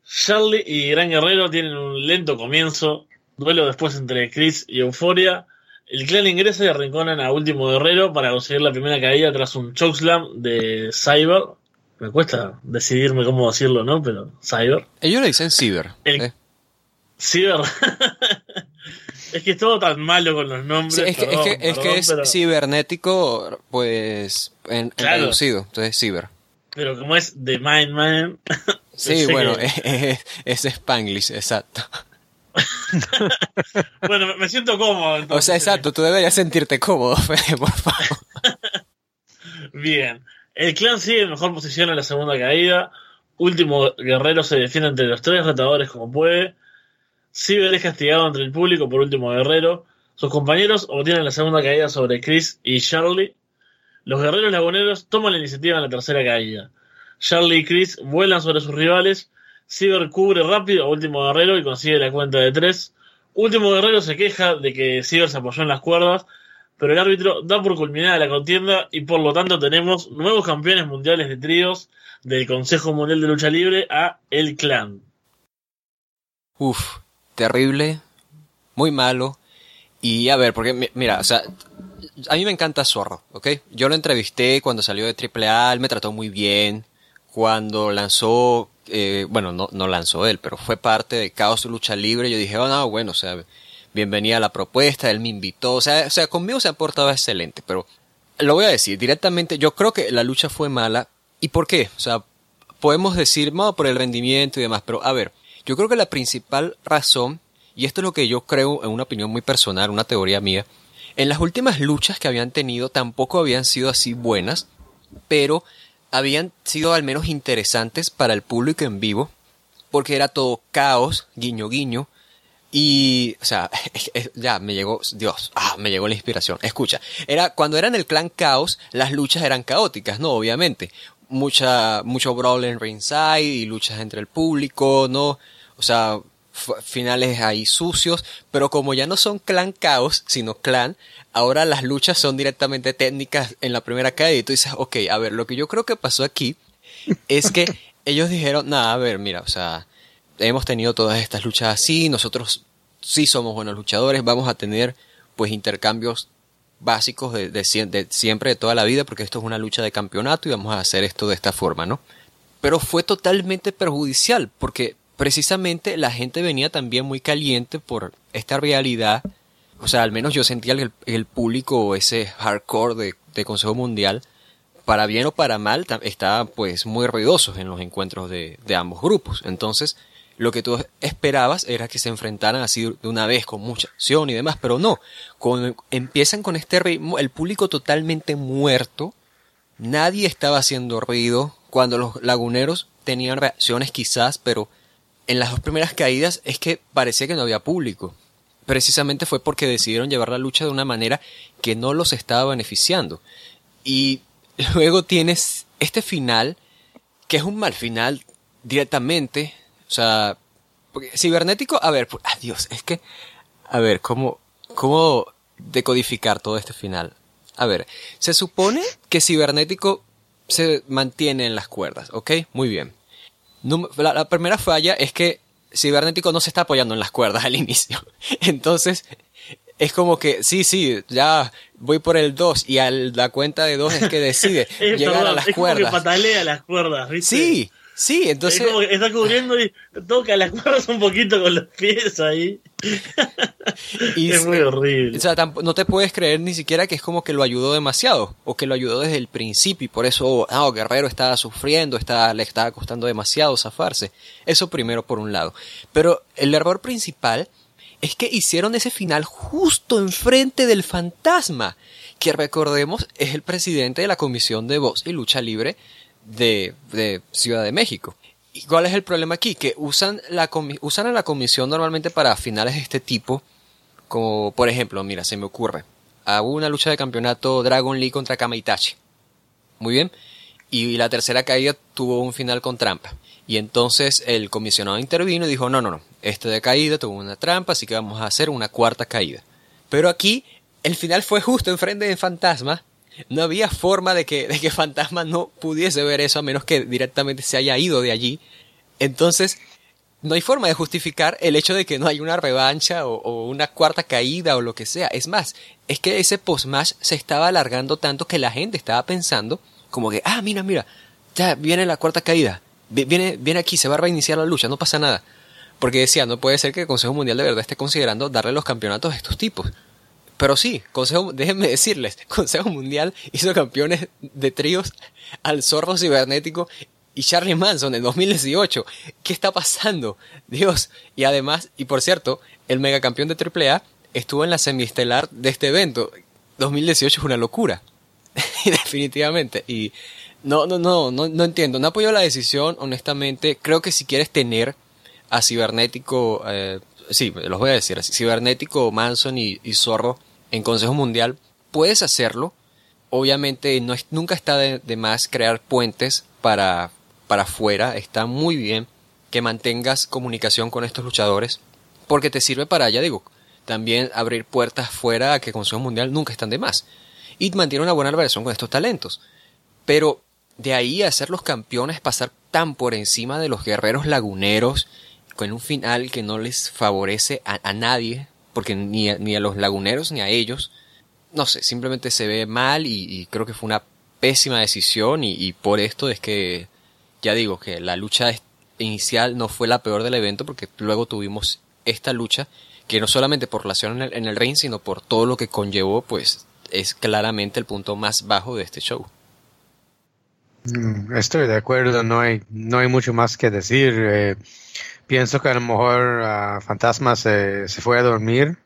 Charlie y Gran Guerrero tienen un lento comienzo, duelo después entre Chris y Euforia. El clan ingresa y arrinconan a Último Guerrero para conseguir la primera caída tras un chokeslam de Cyber. Me cuesta decidirme cómo decirlo, ¿no? Pero Cyber. Ellos le dicen ciber. El- ¿eh? Cyber. es que es todo tan malo con los nombres. Sí, es que, perdón, es que, es, que perdón, es pero, cibernético, pues, en, reducido, entonces ciber. pero como es The Mind Man. Sí, bueno, que- es, es Spanglish, exacto. Bueno, me- siento cómodo. O sea, exacto, tú deberías sentirte cómodo, Fede, por favor. Bien. El clan sigue en mejor posición en la segunda caída. Último guerrero se defiende entre los tres retadores como puede. Ciber es castigado entre el público por último guerrero. Sus compañeros obtienen la segunda caída sobre Chris y Charlie. Los guerreros laguneros toman la iniciativa en la tercera caída. Charlie y Chris vuelan sobre sus rivales. Ciber cubre rápido a último guerrero y consigue la cuenta de tres. Último guerrero se queja de que Ciber se apoyó en las cuerdas, pero el árbitro da por culminada la contienda y por lo tanto tenemos nuevos campeones mundiales de tríos del Consejo Mundial de Lucha Libre a El Clan. Uf, terrible, muy malo. Y a ver, porque mi- mira, a mí me encanta Zorro, ¿ok? Yo lo entrevisté cuando salió de AAA, él me trató muy bien. Cuando lanzó, eh, bueno, no, no lanzó él, pero fue parte de Caos Lucha Libre, yo dije, oh, no, bueno, o sea, bienvenida a la propuesta, él me invitó, o sea, o sea, conmigo se ha portado excelente, pero lo voy a decir directamente, yo creo que la lucha fue mala. ¿Y por qué? O sea, podemos decir, no, por el rendimiento y demás, pero a ver, yo creo que la principal razón, y esto es lo que yo creo en una opinión muy personal, una teoría mía, en las últimas luchas que habían tenido tampoco habían sido así buenas, pero habían sido al menos interesantes para el público en vivo, porque era todo caos, guiño guiño, y, o sea, ya me llegó, Dios, ah, me llegó la inspiración. Escucha, era, cuando eran el clan caos, las luchas eran caóticas, ¿no? Obviamente. Mucha, mucho brawl en ringside y luchas entre el público, ¿no? O sea, finales ahí sucios, pero como ya no son clan caos, sino clan, ahora las luchas son directamente técnicas en la primera caída y tú dices, ok, a ver, lo que yo creo que pasó aquí es que ellos dijeron, nada, a ver, mira, o sea, hemos tenido todas estas luchas así, nosotros sí somos buenos luchadores, vamos a tener pues intercambios básicos de, de siem- de siempre, de toda la vida, porque esto es una lucha de campeonato y vamos a hacer esto de esta forma, ¿no? Pero fue totalmente perjudicial, porque precisamente la gente venía también muy caliente por esta realidad, o sea, al menos yo sentía el, el público, ese hardcore de, de Consejo Mundial, para bien o para mal, está pues muy ruidosos en los encuentros de ambos grupos. Entonces, lo que tú esperabas era que se enfrentaran así de una vez con mucha acción y demás, pero no. Cuando empiezan con este ritmo, el público totalmente muerto, nadie estaba haciendo ruido, cuando los laguneros tenían reacciones quizás, pero en las dos primeras caídas es que parecía que no había público. Precisamente fue porque decidieron llevar la lucha de una manera que no los estaba beneficiando. Y luego tienes este final, que es un mal final directamente. O sea, Porque cibernético, a ver, pues, adiós, es que, a ver, ¿cómo, cómo decodificar todo este final? A ver, se supone que cibernético se mantiene en las cuerdas, ¿ok? Muy bien. La, la primera falla es que cibernético no se está apoyando en las cuerdas al inicio. Entonces, es como que, sí, sí, ya voy por el 2 y a la cuenta de 2 es que decide llegar a las es cuerdas. Como que patalea las cuerdas, ¿viste? Sí, sí, entonces... Es como que está cubriendo y toca las cuerdas un poquito con los pies ahí. Y es muy horrible. O sea, no te puedes creer ni siquiera que es como que lo ayudó demasiado o que lo ayudó desde el principio y por eso, ah, Guerrero estaba sufriendo, le estaba costando demasiado zafarse. Eso primero por un lado. Pero el error principal es que hicieron ese final justo enfrente del fantasma, que recordemos es el presidente de la Comisión de Voz y Lucha Libre de, Ciudad de México. ¿Y cuál es el problema aquí? Que usan, la usan a la comisión normalmente para finales de este tipo, como por ejemplo, mira, se me ocurre, hubo una lucha de campeonato Dragon League contra Kamaitachi. Muy bien. Y la tercera caída tuvo un final con trampa. Y entonces el comisionado intervino y dijo, no, no, no, este de caída tuvo una trampa, así que vamos a hacer una cuarta caída. Pero aquí el final fue justo enfrente de Fantasma. No había forma de que, de que Fantasma no pudiese ver eso a menos que directamente se haya ido de allí. Entonces, no hay forma de justificar el hecho de que no hay una revancha o, una cuarta caída o lo que sea. Es más, es que ese post-match se estaba alargando tanto que la gente estaba pensando como que, ah, mira, mira, ya viene la cuarta caída viene, viene aquí, se va a reiniciar la lucha, no pasa nada. Porque decía, no puede ser que el Consejo Mundial de verdad esté considerando darle los campeonatos a estos tipos. Pero sí, Consejo, déjenme decirles, Consejo Mundial hizo campeones de tríos al Zorro Cibernético y Charlie Manson en 2018. ¿Qué está pasando? Dios. Y además, y por cierto, el megacampeón de AAA estuvo en la semiestelar de este evento. 2018 es una locura. Definitivamente. Y no, no, no, no, no entiendo. No apoyo la decisión, honestamente. Creo que si quieres tener a Cibernético, eh, sí, los voy a decir Cibernético, Manson y, Zorro en Consejo Mundial, puedes hacerlo. Obviamente no es, nunca está de, más crear puentes para, para afuera. Está muy bien que mantengas comunicación con estos luchadores porque te sirve para, ya digo, también abrir puertas fuera a que Consejo Mundial nunca están de más. Y mantiene una buena relación con estos talentos. Pero de ahí a ser los campeones, pasar tan por encima de los guerreros laguneros, con un final que no les favorece a, nadie, porque ni a, ni a, los laguneros ni a ellos, no sé, simplemente se ve mal y, creo que fue una pésima decisión y, por esto es que, ya digo, que la lucha inicial no fue la peor del evento porque luego tuvimos esta lucha que no solamente por en el, en el ring, sino por todo lo que conllevó, pues es claramente el punto más bajo de este show. Mm, estoy de acuerdo, no hay, no hay mucho más que decir. Eh, pienso que a lo mejor uh, Fantasma se, se fue a dormir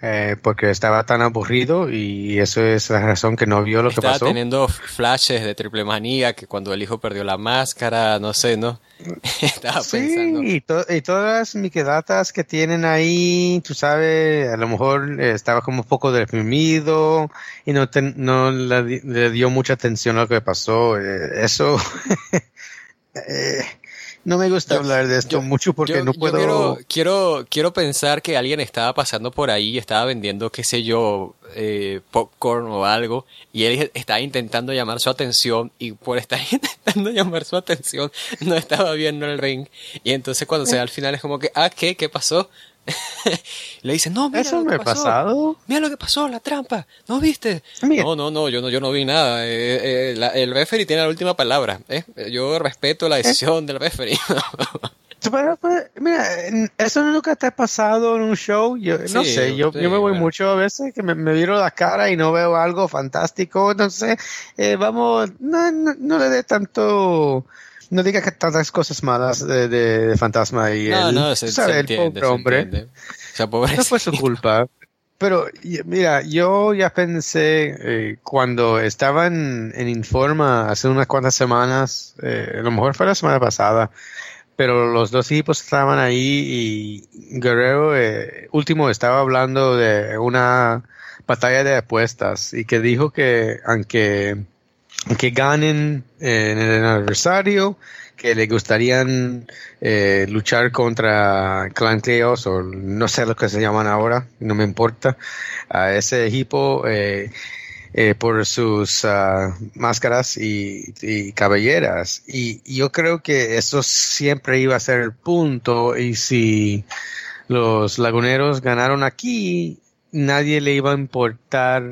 eh, porque estaba tan aburrido y eso es la razón que no vio lo que pasó. Estaba teniendo flashes de triple manía que cuando el hijo perdió la máscara, no sé, ¿no? estaba sí, pensando. Y, y todas mis datas que tienen ahí, tú sabes, a lo mejor estaba como un poco deprimido y no, no le, dio mucha atención a lo que pasó. Eh, eso. eh, no me gusta hablar de esto mucho porque no puedo. Quiero, quiero, quiero, pensar que alguien estaba pasando por ahí y estaba vendiendo, qué sé yo, eh, popcorn o algo, y él estaba intentando llamar su atención, y por estar intentando llamar su atención, no estaba viendo el ring. Y entonces cuando se da al final es como que, ah, ¿qué? ¿Qué pasó? le dice, no, mira Eso lo me ha pasado. Mira lo que pasó, la trampa. ¿No viste? No, no, no, yo no, yo no vi nada. Eh, eh, el referee tiene la última palabra. ¿eh? Yo respeto la decisión del referee. mira, eso nunca te ha pasado en un show. Yo no sé, yo, yo me voy mucho a veces que me, me miro la cara y no veo algo fantástico. Entonces, vamos, no, no, no le dé tanto no diga que tantas cosas malas de, de, Fantasma y no, el, no, se, el pobre hombre. no fue su culpa. Pero mira, yo ya pensé eh, cuando estaban en Informa hace unas cuantas semanas, eh, a lo mejor fue la semana pasada, pero los dos equipos estaban ahí y Guerrero eh, último estaba hablando de una batalla de apuestas y que dijo que aunque que ganen en el adversario, que le gustarían eh, luchar contra Clan Chaos o no sé lo que se llaman ahora, no me importa, a ese equipo eh, eh, por sus ah, máscaras y, y cabelleras. Y yo creo que eso siempre iba a ser el punto y si los laguneros ganaron aquí, nadie le iba a importar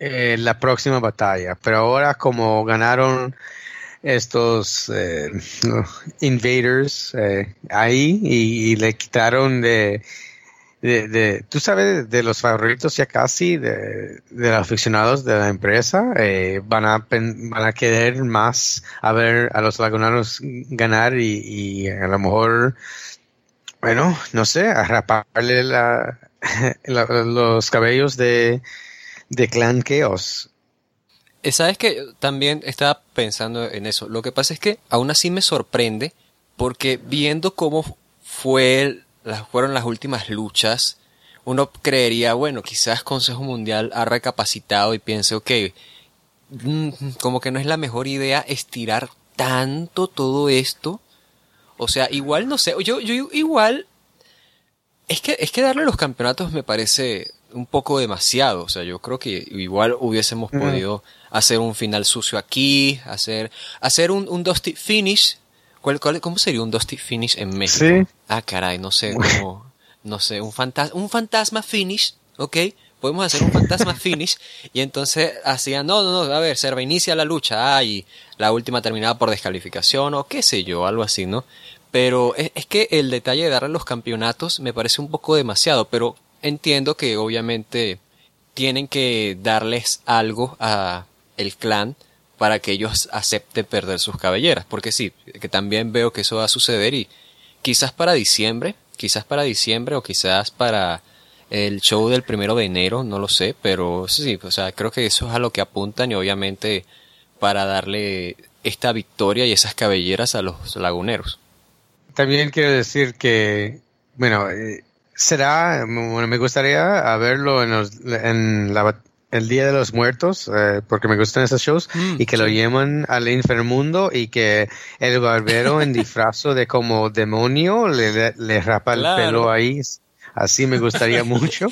eh, la próxima batalla. Pero ahora como ganaron estos eh, invaders eh, ahí y, le quitaron de, de, de, tú sabes, de los favoritos ya casi de, de los aficionados de la empresa, eh, van, a, van a querer más a ver a los lagunaros ganar y, y a lo mejor, bueno, no sé, a raparle la, la- los cabellos de, de Clan Chaos. Eh, Sabes que también estaba pensando en eso. Lo que pasa es que aún así me sorprende porque viendo cómo fue las, fueron las últimas luchas, uno creería, bueno, quizás Consejo Mundial ha recapacitado y piense, ok, mm, como que no es la mejor idea estirar tanto todo esto. O sea, igual no sé, yo, yo igual es que, es que darle los campeonatos me parece un poco demasiado. O sea, yo creo que igual hubiésemos podido hacer un final sucio aquí, hacer, hacer un, un Dusty Finish. ¿Cuál, cuál- cómo sería un Dusty Finish en México? Sí. Ah, caray, no sé, como, no sé, un fantasma, un fantasma finish, ¿ok? Podemos hacer un fantasma finish y entonces hacían, no, no, no, a ver, Serva inicia la lucha, ah, y la última terminaba por descalificación o qué sé yo, algo así, ¿no? Pero es, es que el detalle de darle los campeonatos me parece un poco demasiado, pero entiendo que obviamente tienen que darles algo a el clan para que ellos acepten perder sus cabelleras, porque sí, que también veo que eso va a suceder y quizás para diciembre, quizás para diciembre o quizás para el show del primero de enero, no lo sé, pero sí, o sea, creo que eso es a lo que apuntan y obviamente para darle esta victoria y esas cabelleras a los laguneros. También quiero decir que, bueno, eh, será, bueno, me gustaría verlo en, los, en la, el Día de los Muertos, eh, porque me gustan esos shows, Mm, y que lo llevan al inframundo y que el barbero en disfrazo de como demonio le, le, le rapa el pelo ahí. Así me gustaría mucho.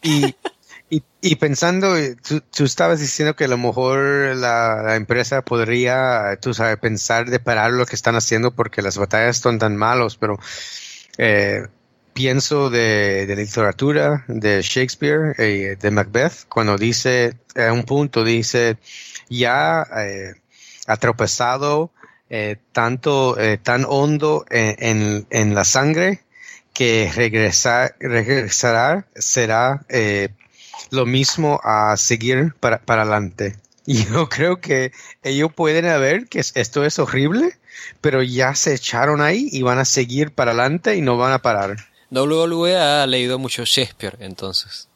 Y, y, y pensando, tú, tú estabas diciendo que a lo mejor la, la empresa podría, tú sabes, pensar de parar lo que están haciendo porque las batallas son tan malos, pero eh, pienso de, de literatura de Shakespeare, eh, de Macbeth, cuando dice, a un punto dice, ya eh, ha tropezado eh, tanto, eh, tan hondo en, en, la sangre que regresar, regresará será eh, lo mismo a seguir para, para adelante. Yo creo que ellos pueden ver que es- esto es horrible, pero ya se echaron ahí y van a seguir para adelante y no van a parar. WWE ha leído mucho Shakespeare, entonces.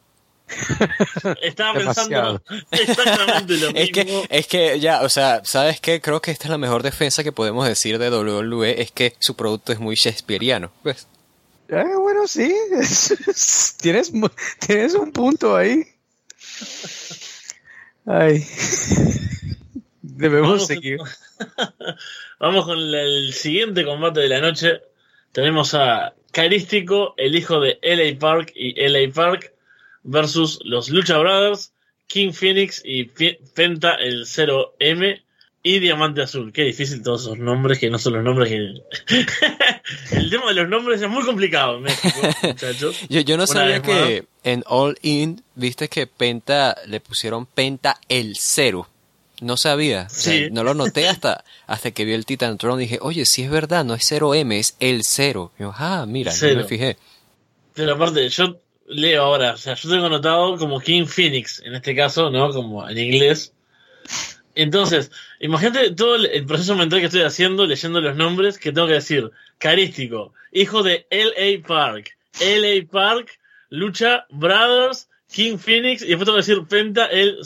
Estaba pensando exactamente lo mismo. Es que, es que ya, o sea, ¿sabes qué? Creo que esta es la mejor defensa que podemos decir de WWE, es que su producto es muy shakespeariano. Pues, Eh, bueno, sí, tienes, tienes un punto ahí. Ay. Debemos Vamos- seguir. Vamos con el siguiente combate de la noche. Tenemos a Carístico, el hijo de LA Park y LA Park, versus los Lucha Brothers, King Phoenix y Penta el 0M y Diamante Azul. Qué difícil todos esos nombres que no son los nombres que. el tema de los nombres es muy complicado en México, muchachos. yo, yo no Una sabía que en All In, viste que Penta le pusieron Penta el cero. No sabía, o sea, Sí. no lo noté hasta, hasta que vi el Titantron y dije, oye, si es verdad, no es 0M, es el cero. Y yo, ah, mira, no Cero. me fijé. Pero aparte, yo leo ahora, o sea, yo tengo anotado como King Phoenix, en este caso, ¿no? Como en inglés. Entonces, imagínate todo el, proceso mental que estoy haciendo leyendo los nombres que tengo que decir. Carístico, hijo de L.A. Park, L.A. Park, Lucha Brothers, King Phoenix, y después tengo que decir Penta el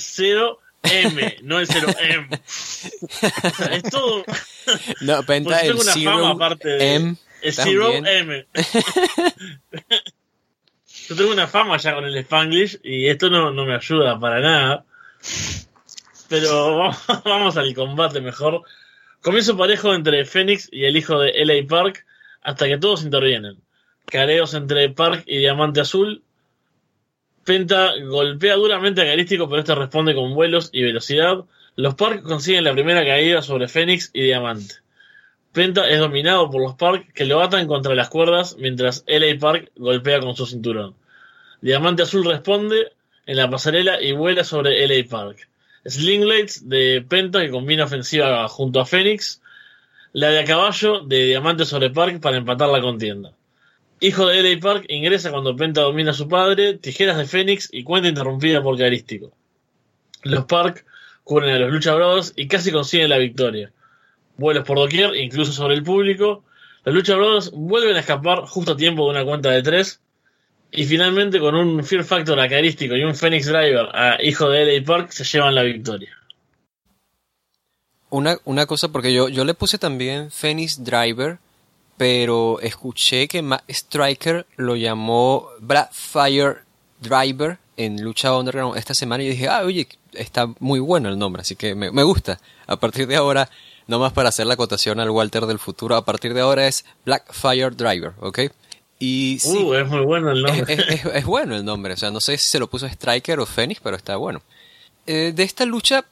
0M, no 0M. O sea, es todo. No, Penta Pues el tengo una Zero fama aparte de- M. El también. 0M. Yo tengo una fama ya con el Spanglish y esto no, no me ayuda para nada. Pero vamos al combate mejor. Comienzo parejo entre Fénix y el hijo de LA Park hasta que todos intervienen. Careos entre Park y Diamante Azul. Penta golpea duramente a Carístico, pero este responde con vuelos y velocidad. Los Park consiguen la primera caída sobre Fénix y Diamante. Penta es dominado por los Park que lo atan contra las cuerdas mientras LA Park golpea con su cinturón. Diamante Azul responde en la pasarela y vuela sobre LA Park. Slinglades de Penta que combina ofensiva junto a Fénix. La de a caballo de Diamante sobre Park para empatar la contienda. Hijo de LA Park ingresa cuando Penta domina a su padre, tijeras de Fénix y cuenta interrumpida por Carístico. Los Park cubren a los Lucha Brothers y casi consiguen la victoria. Vuelos por doquier, incluso sobre el público. Los Lucha Brothers vuelven a escapar justo a tiempo de una cuenta de tres. Y finalmente, con un Fear Factor acarístico y un Phoenix Driver a hijo de LA Park, se llevan la victoria. Una, una cosa, porque yo, yo le puse también Phoenix Driver, pero escuché que Matt Striker lo llamó Blackfire Driver en Lucha Underground esta semana y dije, ah, oye, está muy bueno el nombre, así que me, me gusta. A partir de ahora, no más para hacer la acotación al Walter del futuro, a partir de ahora es Blackfire Driver, ¿ok? Y sí, Uh, es muy bueno el nombre. es, es- es bueno el nombre, o sea, no sé si se lo puso Striker o Phoenix, pero está bueno. Eh, de esta lucha,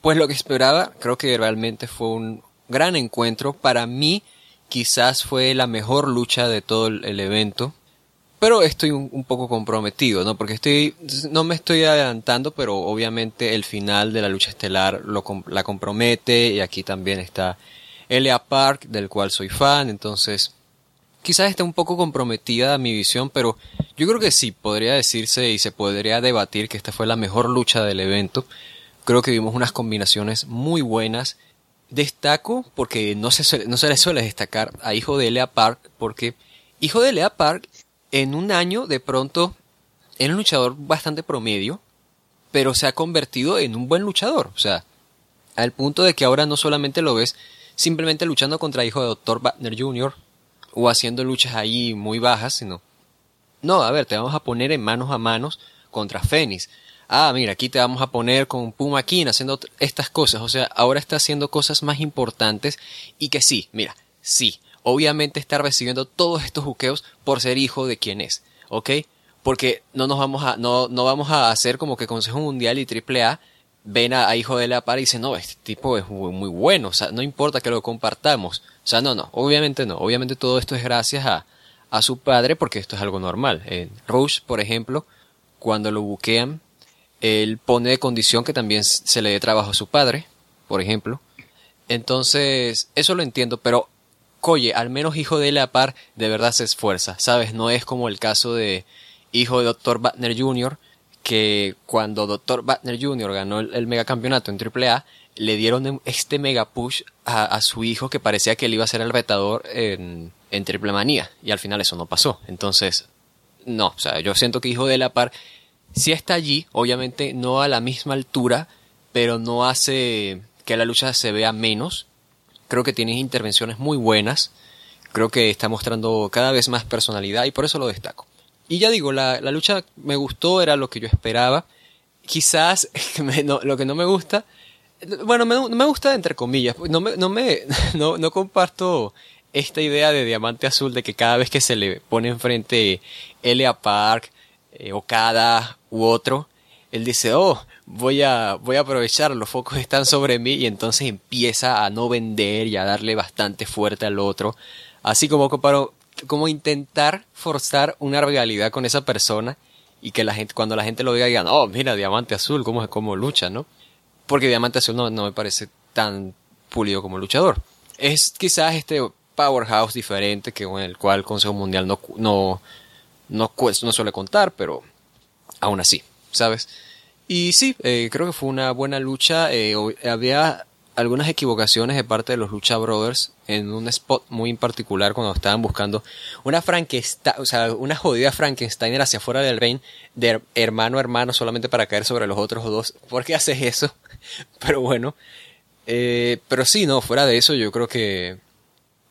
pues lo que esperaba, creo que realmente fue un gran encuentro. Para mí, quizás fue la mejor lucha de todo el, evento. Pero estoy un, poco comprometido, ¿no? Porque estoy, no me estoy adelantando, pero obviamente el final de la lucha estelar lo, la compromete. Y aquí también está Elia Park, del cual soy fan. Entonces, quizás esté un poco comprometida mi visión, pero yo creo que sí, podría decirse y se podría debatir que esta fue la mejor lucha del evento. Creo que vimos unas combinaciones muy buenas. Destaco porque no se, no se le suele destacar a Hijo de Lea Park, porque Hijo de Lea Park en un año de pronto era un luchador bastante promedio, pero se ha convertido en un buen luchador. O sea, al punto de que ahora no solamente lo ves simplemente luchando contra Hijo de Dr. Wagner Jr., o haciendo luchas ahí muy bajas, sino, no, a ver, te vamos a poner en manos a manos contra Fénix. Ah, mira, aquí te vamos a poner con Puma King haciendo estas cosas. O sea, ahora está haciendo cosas más importantes y que sí, mira, sí, obviamente está recibiendo todos estos buqueos por ser hijo de quien es, ¿ok? Porque no nos vamos a, no, no vamos a hacer como que Consejo Mundial y AAA ven a, a hijo de la par y dicen, no, este tipo es muy, muy bueno, o sea, no importa que lo compartamos. O sea, no, no, obviamente no, obviamente todo esto es gracias a, a su padre porque esto es algo normal. En Rush, por ejemplo, cuando lo buquean, él pone de condición que también se le dé trabajo a su padre, por ejemplo. Entonces, eso lo entiendo, pero, oye, al menos hijo de la par de verdad se esfuerza, ¿sabes? No es como el caso de hijo de Dr. Butner Jr., que cuando Dr. Butner Jr. ganó el, el megacampeonato en AAA, le dieron este mega push a, a, su hijo que parecía que él iba a ser el retador en, en Triple Manía, y al final eso no pasó. Entonces, no, o sea, yo siento que hijo de la par sí está allí, obviamente no a la misma altura, pero no hace que la lucha se vea menos. Creo que tiene intervenciones muy buenas. Creo que está mostrando cada vez más personalidad y por eso lo destaco. Y ya digo, la, la lucha me gustó, era lo que yo esperaba. Quizás no, lo que no me gusta, bueno, me, me gusta entre comillas, no me, no me, no, no comparto esta idea de diamante azul de que cada vez que se le pone enfrente Elia Park, eh, Okada u otro, él dice, oh, voy a, voy a aprovechar, los focos están sobre mí y entonces empieza a no vender y a darle bastante fuerte al otro, así como para, como intentar forzar una realidad con esa persona y que la gente, cuando la gente lo vea digan, oh, mira, Diamante Azul, cómo, cómo lucha, ¿no? Porque Diamante Azul no, no me parece tan pulido como luchador. Es quizás este powerhouse diferente que con el cual el Consejo Mundial no, no, no suele contar, pero aún así, ¿sabes? Y sí, eh, creo que fue una buena lucha. Eh, había algunas equivocaciones de parte de los Lucha Brothers en un spot muy en particular cuando estaban buscando una Frankenstein, o sea, una jodida Frankensteiner hacia afuera del ring de hermano a hermano solamente para caer sobre los otros dos. ¿Por qué haces eso? pero bueno, eh, pero sí, no, fuera de eso yo creo que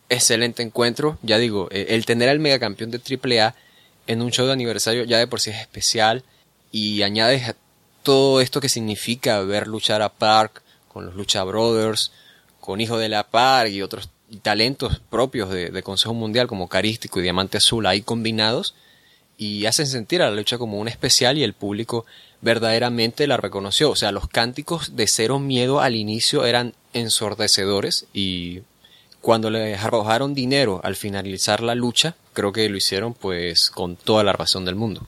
excelente encuentro. Ya digo, el tener al megacampeón de AAA en un show de aniversario ya de por sí es especial y añades todo esto que significa ver luchar a Park con los Lucha Brothers, con Hijo de la Park y otros talentos propios de, Consejo Mundial como Carístico y Diamante Azul ahí combinados y hacen sentir a la lucha como un especial y el público verdaderamente la reconoció. O sea, los cánticos de Cero Miedo al inicio eran ensordecedores y cuando les arrojaron dinero al finalizar la lucha, creo que lo hicieron pues con toda la razón del mundo.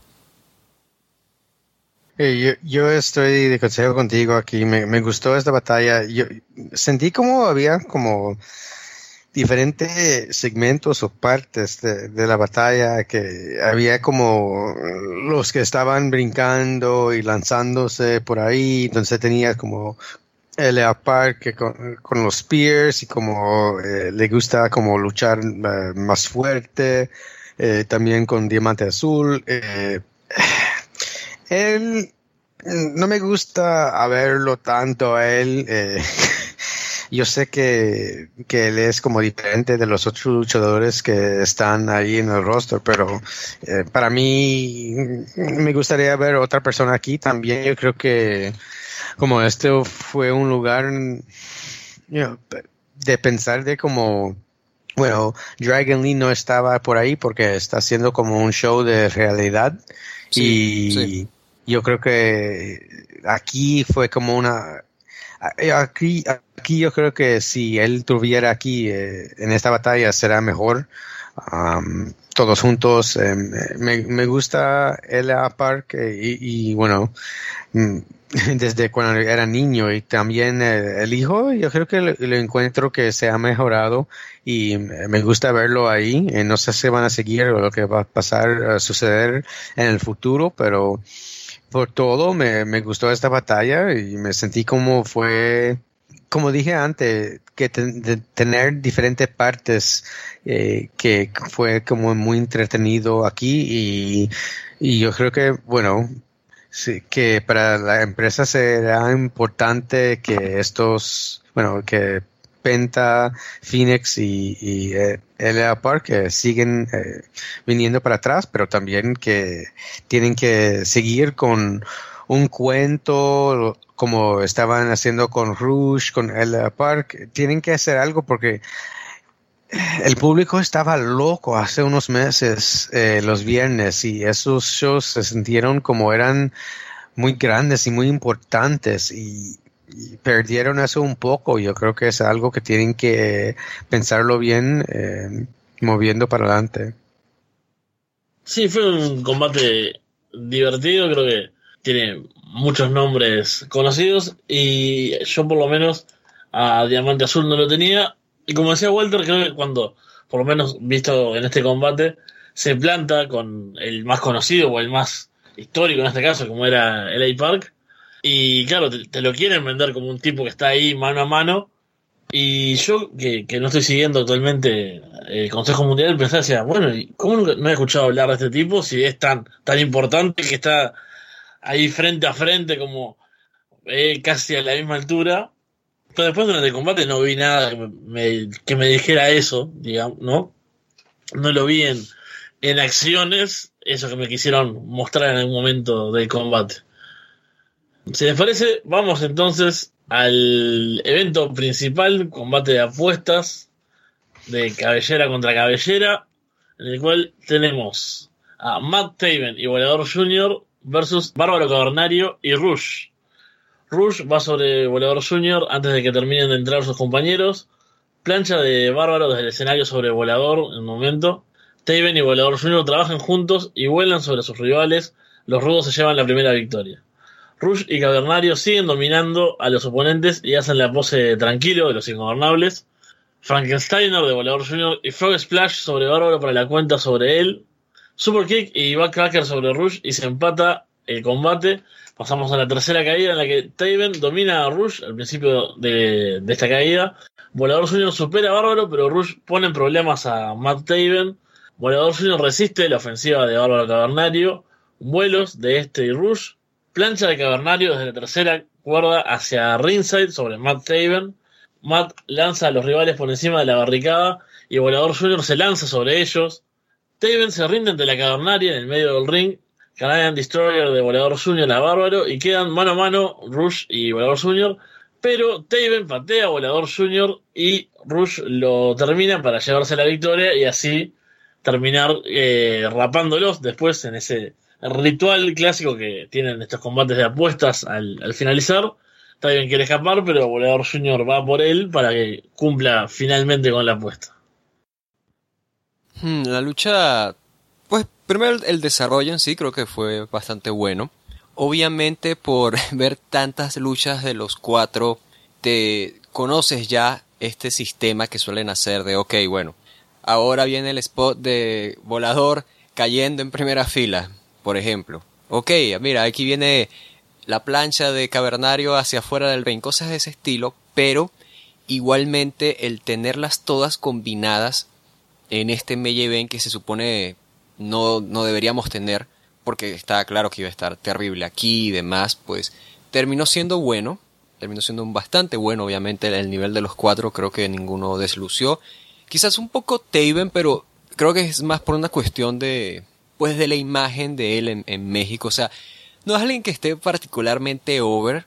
Eh, yo, estoy de consejo contigo aquí. Me, gustó esta batalla. Yo sentí como había como diferentes segmentos o partes de, la batalla que había como los que estaban brincando y lanzándose por ahí. Entonces tenía como L.A. Park con, con, los Spears y como eh, le gusta como luchar eh, más fuerte. también con Diamante Azul. Él, no me gusta verlo tanto a él. Eh, yo sé que, que, él es como diferente de los otros luchadores que están ahí en el roster, pero eh, para mí me gustaría ver otra persona aquí también. Yo creo que como este fue un lugar de pensar de como bueno, Dragon Lee no estaba por ahí porque está haciendo como un show de realidad y yo creo que aquí fue como una aquí aquí yo creo que si él estuviera aquí eh, en esta batalla será mejor. Todos juntos em, me, me, gusta el Park eh, y, bueno mm, desde cuando era niño y también eh, el hijo yo creo que lo, encuentro que se ha mejorado y me gusta verlo ahí no sé si van a seguir o lo que va a pasar a suceder en el futuro pero por todo, me, me gustó esta batalla y me sentí como fue, como dije antes, que tener diferentes partes eh, que fue como muy entretenido aquí y, y yo creo que, bueno, que para la empresa será importante que estos, bueno, que Penta, Phoenix y, y eh, LA Park que siguen eh, viniendo para atrás, pero también que tienen que seguir con un cuento como estaban haciendo con Rouge, con LA Park. Tienen que hacer algo porque el público estaba loco hace unos meses, eh, los viernes, y esos shows se sintieron como eran muy grandes y muy importantes y perdieron eso un poco. Yo creo que es algo que tienen que pensarlo bien eh, moviendo para adelante. Sí, fue un combate divertido, creo que tiene muchos nombres conocidos y yo por lo menos a Diamante Azul no lo tenía. Y como decía Walter, creo que cuando, por lo menos visto en este combate, se planta con el más conocido o el más histórico en este caso, como era LA Park, y claro, te, lo quieren vender como un tipo que está ahí mano a mano. Y yo, que, no estoy siguiendo actualmente el Consejo Mundial, pensaba, decía, bueno, ¿cómo no he escuchado hablar de este tipo si es tan, tan importante que está ahí frente a frente como eh, casi a la misma altura? Pero después durante el combate no vi nada que me, que me dijera eso, digamos, ¿no? No lo vi en, en acciones, eso que me quisieron mostrar en algún momento del combate. Si les parece, vamos entonces al evento principal, combate de apuestas de cabellera contra cabellera, en el cual tenemos a Matt Taven y Volador Jr. versus Bárbaro Cavernario y Rush. Rush va sobre Volador Jr. antes de que terminen de entrar sus compañeros. Plancha de Bárbaro desde el escenario sobre Volador en un momento. Taven y Volador Jr. trabajan juntos y vuelan sobre sus rivales. Los rudos se llevan la primera victoria. Rush y Cavernario siguen dominando a los oponentes y hacen la pose tranquilo de los ingobernables. Frankensteiner de Volador Jr. y Frog Splash sobre Bárbaro para la cuenta sobre él. Super Kick y Backcracker sobre Rush y se empata el combate. Pasamos a la tercera caída en la que Taven domina a Rush al principio de, esta caída. Volador Jr. supera a Bárbaro, pero Rush pone en problemas a Matt Taven. Volador Jr. resiste la ofensiva de Bárbaro Cavernario. Vuelos de este y Rush Plancha de Cavernario desde la tercera cuerda hacia ringside sobre Matt Taven. Matt lanza a los rivales por encima de la barricada y Volador Jr. se lanza sobre ellos. Taven se rinde ante la cavernaria en el medio del ring. Canadian Destroyer de Volador Junior a Bárbaro y quedan mano a mano Rush y Volador Junior. Pero Taven patea a Volador Junior y Rush lo termina para llevarse la victoria y así terminar eh, rapándolos después en ese ritual clásico que tienen estos combates de apuestas al, al finalizar. Taven quiere escapar, pero Volador Junior va por él para que cumpla finalmente con la apuesta. Hmm, la lucha, pues primero el desarrollo en sí creo que fue bastante bueno. Obviamente por ver tantas luchas de los cuatro, te conoces ya este sistema que suelen hacer de, ok, bueno, ahora viene el spot de volador cayendo en primera fila, por ejemplo. Ok, mira, aquí viene la plancha de cavernario hacia afuera del ring, cosas de ese estilo, pero igualmente el tenerlas todas combinadas en este Melee Event que se supone no, no deberíamos tener, porque estaba claro que iba a estar terrible aquí y demás, pues terminó siendo bueno, terminó siendo un bastante bueno, obviamente el nivel de los cuatro creo que ninguno deslució, quizás un poco Taven, pero creo que es más por una cuestión de, pues de la imagen de él en, México, o sea, no es alguien que esté particularmente over,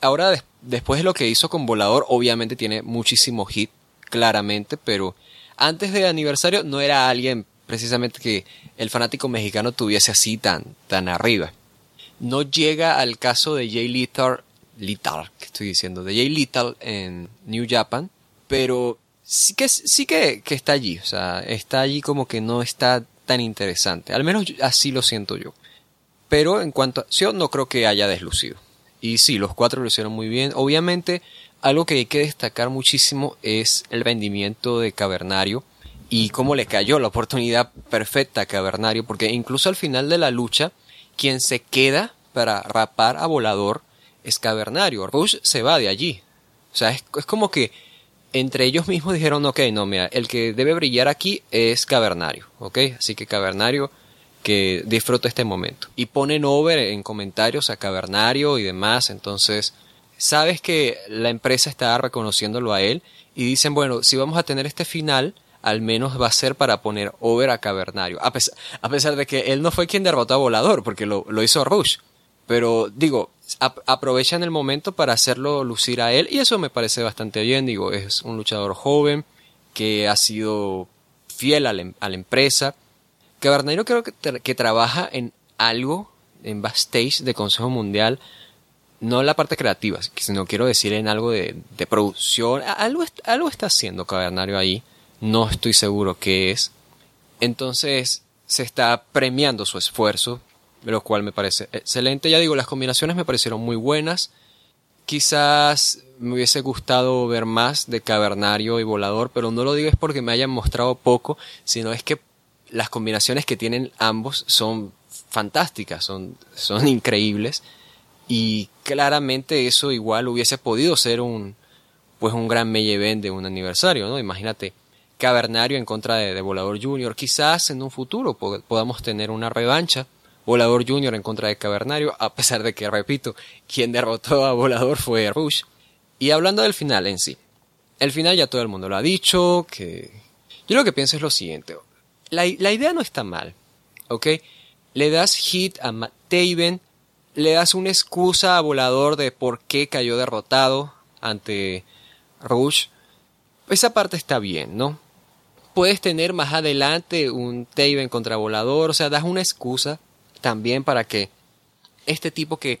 ahora de, después de lo que hizo con Volador, obviamente tiene muchísimo hit, claramente, pero antes de aniversario no era alguien precisamente que el fanático mexicano tuviese así tan, tan arriba. No llega al caso de Jay Lethal, Lethal, que estoy diciendo, de Jay Lethal en New Japan, pero sí que, sí que, que está allí, o sea, está allí como que no está tan interesante, al menos así lo siento yo. Pero en cuanto a acción no creo que haya deslucido. Y sí, los cuatro lo hicieron muy bien. Obviamente, algo que hay que destacar muchísimo es el rendimiento de Cavernario y cómo le cayó la oportunidad perfecta a Cavernario, porque incluso al final de la lucha, quien se queda para rapar a Volador es Cavernario. Rush se va de allí. O sea, es, es como que entre ellos mismos dijeron, ok, no, mira, el que debe brillar aquí es Cavernario, ok, así que Cavernario que disfruta este momento. Y ponen over en comentarios a Cavernario y demás, entonces sabes que la empresa está reconociéndolo a él y dicen, bueno, si vamos a tener este final, al menos va a ser para poner over a Cavernario. A pesar, a pesar de que él no fue quien derrotó a Volador, porque lo, lo hizo Rush. Pero digo, aprovechan el momento para hacerlo lucir a él y eso me parece bastante bien. Digo, es un luchador joven que ha sido fiel a la, a la empresa. Cavernario creo que, que trabaja en algo en backstage de Consejo Mundial no en la parte creativa, sino quiero decir en algo de, de producción. Algo, algo está haciendo Cavernario ahí. No estoy seguro qué es. Entonces se está premiando su esfuerzo, lo cual me parece excelente. Ya digo, las combinaciones me parecieron muy buenas. Quizás me hubiese gustado ver más de Cavernario y Volador, pero no lo digo es porque me hayan mostrado poco, sino es que las combinaciones que tienen ambos son fantásticas, son, son increíbles y claramente eso igual hubiese podido ser un pues un gran main event de un aniversario, ¿no? Imagínate Cavernario en contra de, Volador Junior, quizás en un futuro pod podamos tener una revancha Volador Junior en contra de Cavernario, a pesar de que, repito, quien derrotó a Volador fue Rush. Y hablando del final en sí, el final ya todo el mundo lo ha dicho, que yo lo que pienso es lo siguiente, la, la idea no está mal, ¿ok? Le das hit a Matt Taven, le das una excusa a Volador de por qué cayó derrotado ante Rush. Esa parte está bien, ¿no? Puedes tener más adelante un Taven contra Volador, o sea, das una excusa también para que este tipo que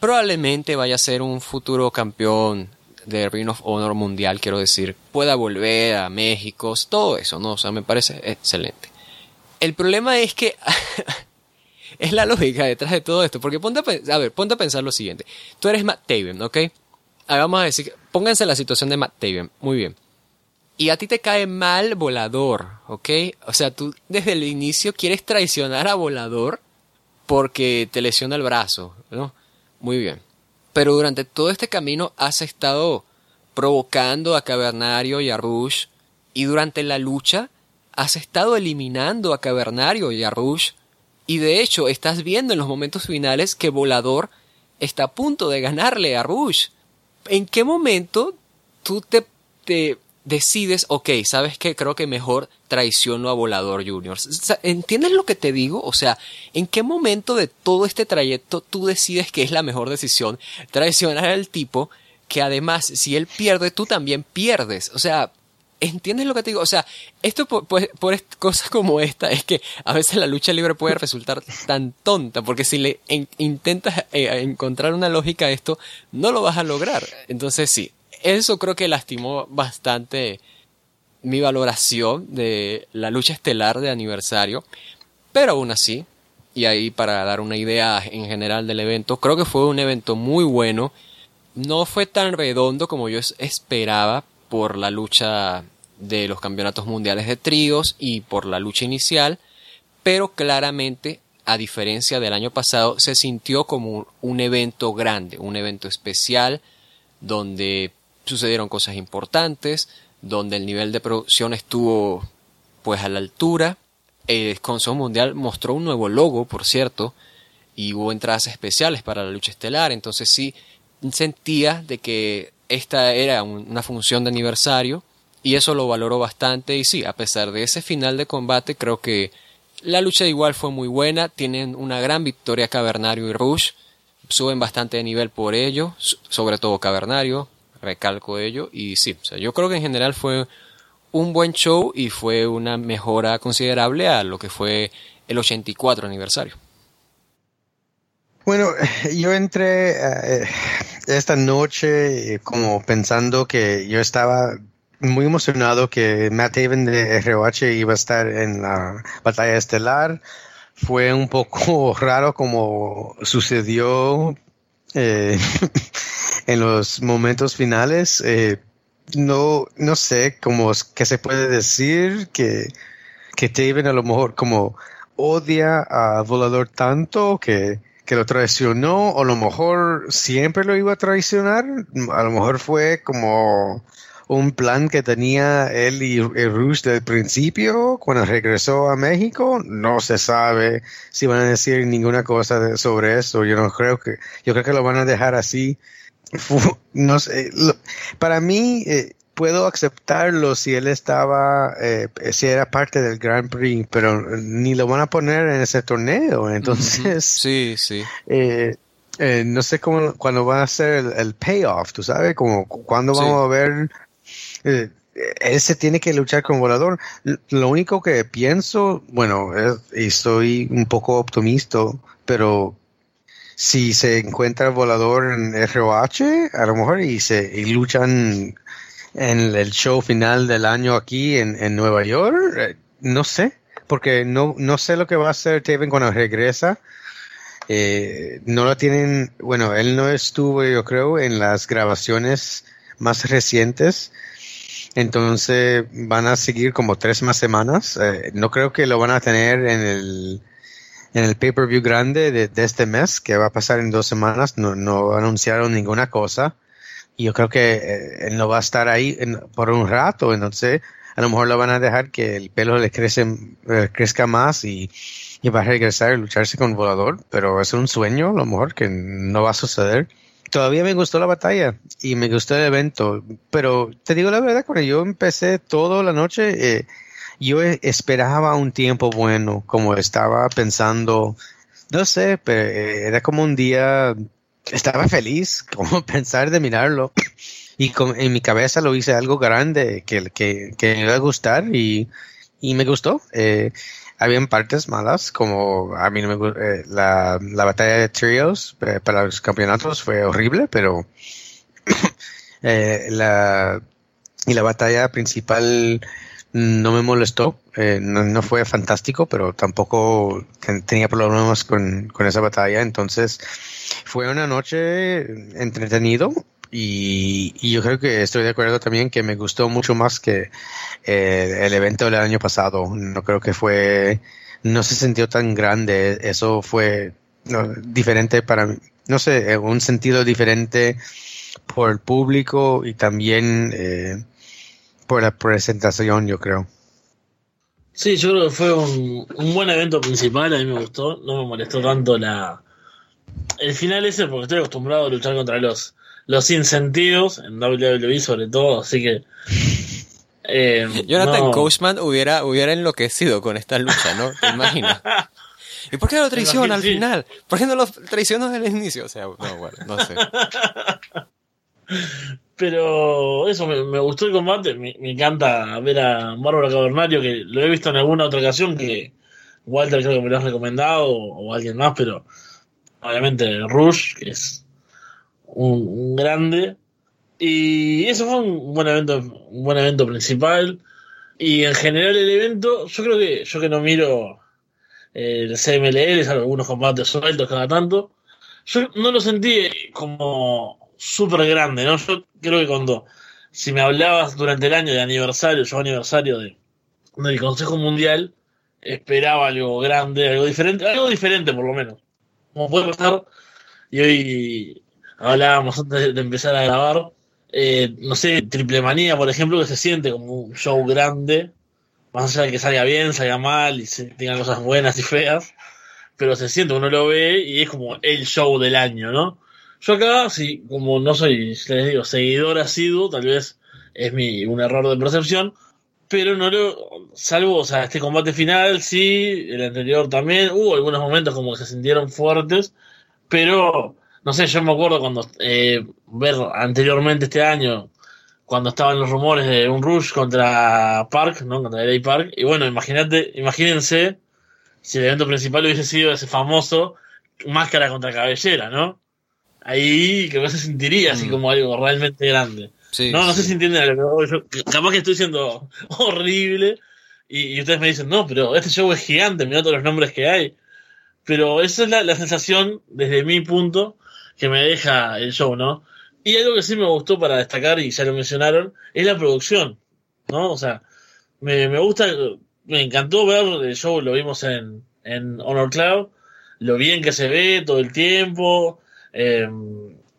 probablemente vaya a ser un futuro campeón de Ring of Honor mundial, quiero decir, pueda volver a México, todo eso, ¿no? O sea, me parece excelente. El problema es que es la lógica detrás de todo esto. Porque ponte a, ver, ponte a pensar lo siguiente. Tú eres Matt Taven, ¿ok? vamos a decir, pónganse la situación de Matt Taven. Muy bien. Y a ti te cae mal Volador, ¿ok? O sea, tú desde el inicio quieres traicionar a Volador porque te lesiona el brazo, ¿no? Muy bien. Pero durante todo este camino has estado provocando a Cavernario y a Rush. Y durante la lucha has estado eliminando a Cavernario y a Rush y de hecho, estás viendo en los momentos finales que Volador está a punto de ganarle a Rush. ¿En qué momento tú te, te decides, ok, ¿sabes qué? Creo que mejor traiciono a Volador Junior. ¿Entiendes lo que te digo? O sea, ¿en qué momento de todo este trayecto tú decides que es la mejor decisión traicionar al tipo que además, si él pierde, tú también pierdes? O sea, ¿entiendes lo que te digo? O sea, esto por, cosas como esta es que a veces la lucha libre puede resultar tan tonta, porque si le intentas eh, encontrar una lógica a esto, no lo vas a lograr. Entonces sí, eso creo que lastimó bastante mi valoración de la lucha estelar de aniversario. Pero aún así, y ahí para dar una idea en general del evento, creo que fue un evento muy bueno. No fue tan redondo como yo esperaba por la lucha de los campeonatos mundiales de tríos y por la lucha inicial, pero claramente, a diferencia del año pasado, se sintió como un evento grande, un evento especial, donde sucedieron cosas importantes, donde el nivel de producción estuvo pues a la altura. El Consejo Mundial mostró un nuevo logo, por cierto, y hubo entradas especiales para la lucha estelar, entonces sí sentía de que esta era una función de aniversario y eso lo valoró bastante. Y sí, a pesar de ese final de combate creo que la lucha igual fue muy buena, tienen una gran victoria Cavernario y Rush, suben bastante de nivel por ello, sobre todo Cavernario, recalco ello. Y sí, yo creo que en general fue un buen show y fue una mejora considerable a lo que fue el 84 aniversario. Bueno, yo entré eh, esta noche como pensando que yo estaba muy emocionado que Matt Haven de ROH iba a estar en la batalla estelar. Fue un poco raro como sucedió eh, en los momentos finales. Eh, no, no sé cómo qué se puede decir que, que Taven a lo mejor como odia a Volador tanto que, que lo traicionó, o a lo mejor siempre lo iba a traicionar, a lo mejor fue como un plan que tenía él y, Rush del principio cuando regresó a México. No se sabe si van a decir ninguna cosa sobre eso. Yo no creo que, yo creo que lo van a dejar así no sé, para mí eh, puedo aceptarlo si él estaba, eh, si era parte del Grand Prix, pero ni lo van a poner en ese torneo, entonces. Sí, sí. Eh, no sé cómo, cuando va a ser el, payoff, tú sabes, como cuando vamos a ver, él se tiene que luchar con volador. Lo único que pienso, bueno, y soy un poco optimista, pero si se encuentra volador en ROH, a lo mejor, y se y luchan en el show final del año aquí en, Nueva York, eh, no sé, porque no, no sé lo que va a hacer Taven cuando regresa. Eh, no lo tienen, bueno, él no estuvo, yo creo, en las grabaciones más recientes. Entonces van a seguir como tres más semanas. Eh, no creo que lo van a tener en el en el pay-per-view grande de, este mes, que va a pasar en dos semanas, no, no anunciaron ninguna cosa. Y yo creo que eh, él no va a estar ahí por un rato, entonces a lo mejor lo van a dejar que el pelo le crece, eh, crezca más y, y, va a regresar y lucharse con volador, pero es un sueño, a lo mejor que no va a suceder. Todavía me gustó la batalla y me gustó el evento, pero te digo la verdad, cuando yo empecé toda la noche, eh, yo esperaba un tiempo bueno, como estaba pensando, no sé, pero eh, era como un día, estaba feliz, como pensar de mirarlo. Y en mi cabeza lo hice algo grande que, que, me iba a gustar y, y me gustó. Eh, habían partes malas, como a mí no me eh, la, la batalla de trios eh, para los campeonatos fue horrible, pero la, y la batalla principal no me molestó, eh, no, fue fantástico, pero tampoco tenía problemas con, con, esa batalla, entonces fue una noche entretenido y, yo creo que estoy de acuerdo también que me gustó mucho más que eh, el evento del año pasado, no creo que fue, no se sintió tan grande, eso fue diferente para mí, no sé, un sentido diferente por el público y también eh, por la presentación, yo creo. Sí, yo creo que fue un, buen evento principal, a mí me gustó, no me molestó tanto la el final ese porque estoy acostumbrado a luchar contra los los sin sentidos en WWE sobre todo, así que Eh, Jonathan no. Coachman hubiera, hubiera enloquecido con esta lucha, ¿no? ¿Te imaginas? ¿Y por qué lo traiciona al Sí. final? ¿Por qué no lo traicionó desde el inicio? O sea, no, bueno, no sé. Pero eso, me, me gustó el combate. Me, me encanta ver a Bárbara Cavernario, que lo he visto en alguna otra ocasión que Walter creo que me lo has recomendado o, o alguien más, pero obviamente Rush, que es un, un grande. Y eso fue un buen evento, un buen evento principal. Y en general el evento, yo creo que yo que no miro eh, el CMLL, algunos combates sueltos cada tanto, yo no lo sentí como súper grande, ¿no? Yo creo que cuando, si me hablabas durante el año de aniversario, yo aniversario de, del Consejo Mundial, esperaba algo grande, algo diferente, algo diferente por lo menos. Como puede pasar, y hoy hablábamos antes de, empezar a grabar, eh, no sé, Triple Manía, por ejemplo, que se siente como un show grande, más allá de que salga bien, salga mal y se, tenga cosas buenas y feas, pero se siente, uno lo ve y es como el show del año, ¿no? Yo acá, sí, como no soy, les digo, seguidor asiduo, tal vez es mi, un error de percepción, pero no lo, salvo, o sea, este combate final, sí, el anterior también, hubo algunos momentos como que se sintieron fuertes, pero, no sé, yo me acuerdo cuando, eh, ver anteriormente este año, cuando estaban los rumores de un Rush contra Park, ¿no? Contra LA Park, y bueno, imagínate, imagínense si el evento principal hubiese sido ese famoso máscara contra cabellera, ¿no? Ahí que se sentiría así Mm. como algo realmente grande. Sí, no, no sé si entienden lo que capaz que estoy siendo horrible y, y ustedes me dicen, no, pero este show es gigante, mira todos los nombres que hay. Pero esa es la, la sensación, desde mi punto, que me deja el show, ¿no? Y algo que sí me gustó para destacar, y ya lo mencionaron, es la producción, ¿no? O sea, me, me gusta, me encantó ver el show, lo vimos en, en Honor Cloud, lo bien que se ve todo el tiempo, eh,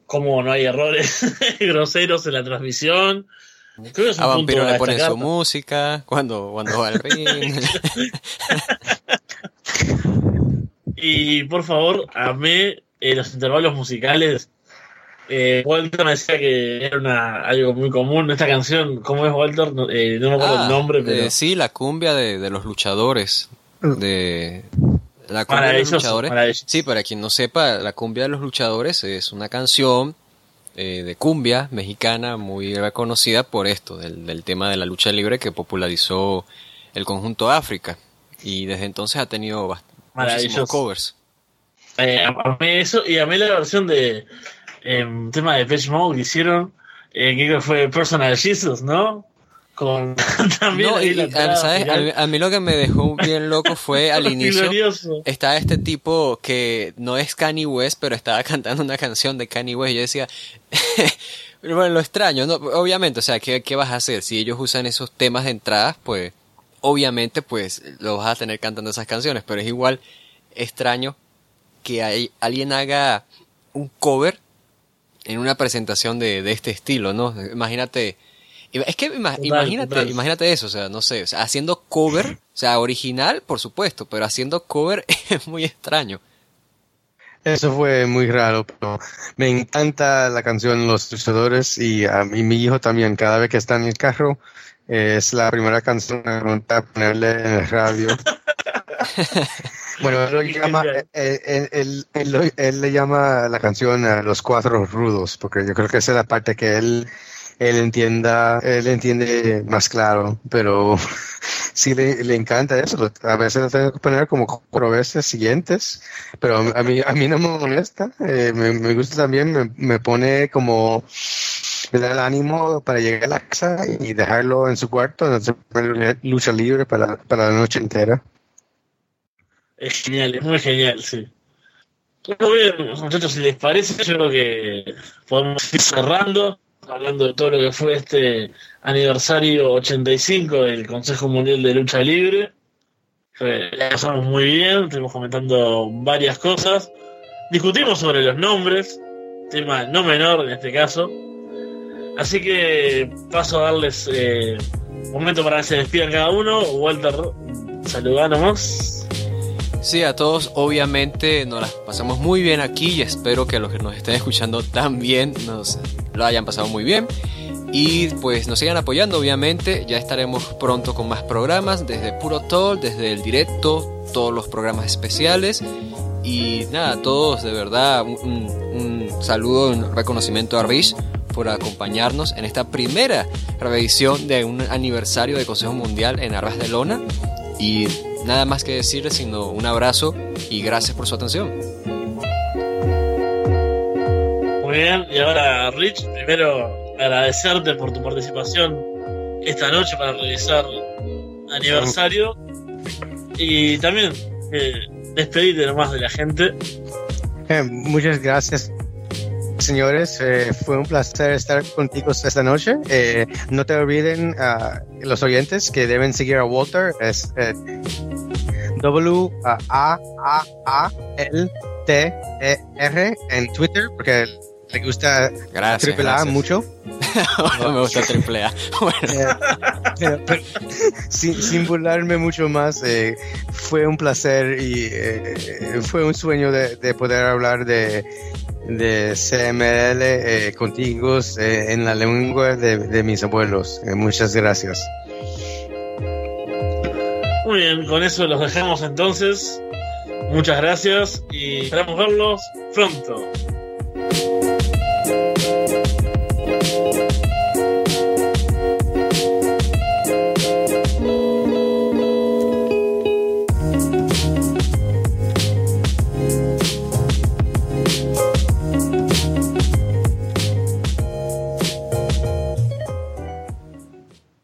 cómo no hay errores groseros en la transmisión. Creo que es un A punto Vampiro le destacar. su música cuando, cuando va al ring. Y por favor, amé eh, los intervalos musicales. Eh, Walter me decía que era una, algo muy común. Esta canción, ¿cómo es Walter? No, eh, no me acuerdo Ah, el nombre, pero sí, la cumbia de, de los luchadores. De la cumbia de los luchadores. Sí, para quien no sepa, la cumbia de los luchadores es una canción eh, de cumbia mexicana muy reconocida por esto, del, del tema de la lucha libre que popularizó el conjunto África. Y desde entonces ha tenido bast- muchísimos Maravilloso. covers. Eh, amé eso y amé la versión de em, tema de Pitch Mode que hicieron, eh, que creo que fue Personal Jesus, ¿no? Con también No, y, la ¿sabes? A, a mí lo que me dejó bien loco fue al inicio. Glorioso. Está este tipo que no es Kanye West, pero estaba cantando una canción de Kanye West. Y yo decía, pero bueno, lo extraño, ¿no? Obviamente, o sea, ¿qué, ¿qué vas a hacer? Si ellos usan esos temas de entradas, pues, obviamente, pues, lo vas a tener cantando esas canciones. Pero es igual extraño que hay, alguien haga un cover en una presentación de, de este estilo, ¿no? Imagínate. Es que Total, imagínate, total. imagínate eso, o sea, no sé, o sea, haciendo cover, o sea, original, por supuesto, pero haciendo cover es muy extraño. Eso fue muy raro, pero me encanta la canción Los Luchadores y a mí, mi hijo también, cada vez que está en el carro, eh, es la primera canción que me gusta ponerle en el radio. bueno, él, llama, eh, él, él- él lo- él le llama la canción a Los Cuatro Rudos, porque yo creo que esa es la parte que él, él entienda, él entiende más claro, pero sí le, le encanta eso. A veces lo tengo que poner como cuatro veces siguientes, pero a mí, a mí no me molesta. Eh, me, me gusta también, me, me pone como, me da el ánimo para llegar a la casa y dejarlo en su cuarto, lucha libre para, para la noche entera. Es genial, es muy genial, sí. Muy bien, muchachos, si les parece, yo creo que podemos ir cerrando, hablando de todo lo que fue este aniversario 85 del Consejo Mundial de Lucha Libre. Eh, La pasamos muy bien, estuvimos comentando varias cosas. Discutimos sobre los nombres, tema no menor en este caso. Así que paso a darles eh, un momento para que se despidan cada uno. Walter, saludá nomás. Sí, a todos obviamente nos las pasamos muy bien aquí y espero que los que nos estén escuchando también nos lo hayan pasado muy bien. Y pues nos sigan apoyando, obviamente. Ya estaremos pronto con más programas, desde Puro Talk, desde el directo, todos los programas especiales. Y nada, a todos de verdad un, un saludo, un reconocimiento a Rich por acompañarnos en esta primera revisión de un aniversario de Consejo Mundial en Arras de Lona. Y nada más que decirles, sino un abrazo y gracias por su atención. Muy bien, y ahora Rich, primero agradecerte por tu participación esta noche para realizar aniversario y también eh, despedirte nomás de la gente. Eh, muchas gracias señores, eh, fue un placer estar contigo esta noche. Eh, no te olviden uh, los oyentes que deben seguir a Walter, es eh, W A A A L T E R en Twitter porque le gusta Gracias, triple A mucho. no me gusta triple A. Bueno, Eh, pero- pero sin, sin burlarme mucho más, eh, fue un placer y eh, fue un sueño de, de poder hablar de, de CML eh, contigo en la lengua de, de mis abuelos. Muchas gracias. Muy bien, con eso los dejamos entonces. Muchas gracias y esperamos verlos pronto.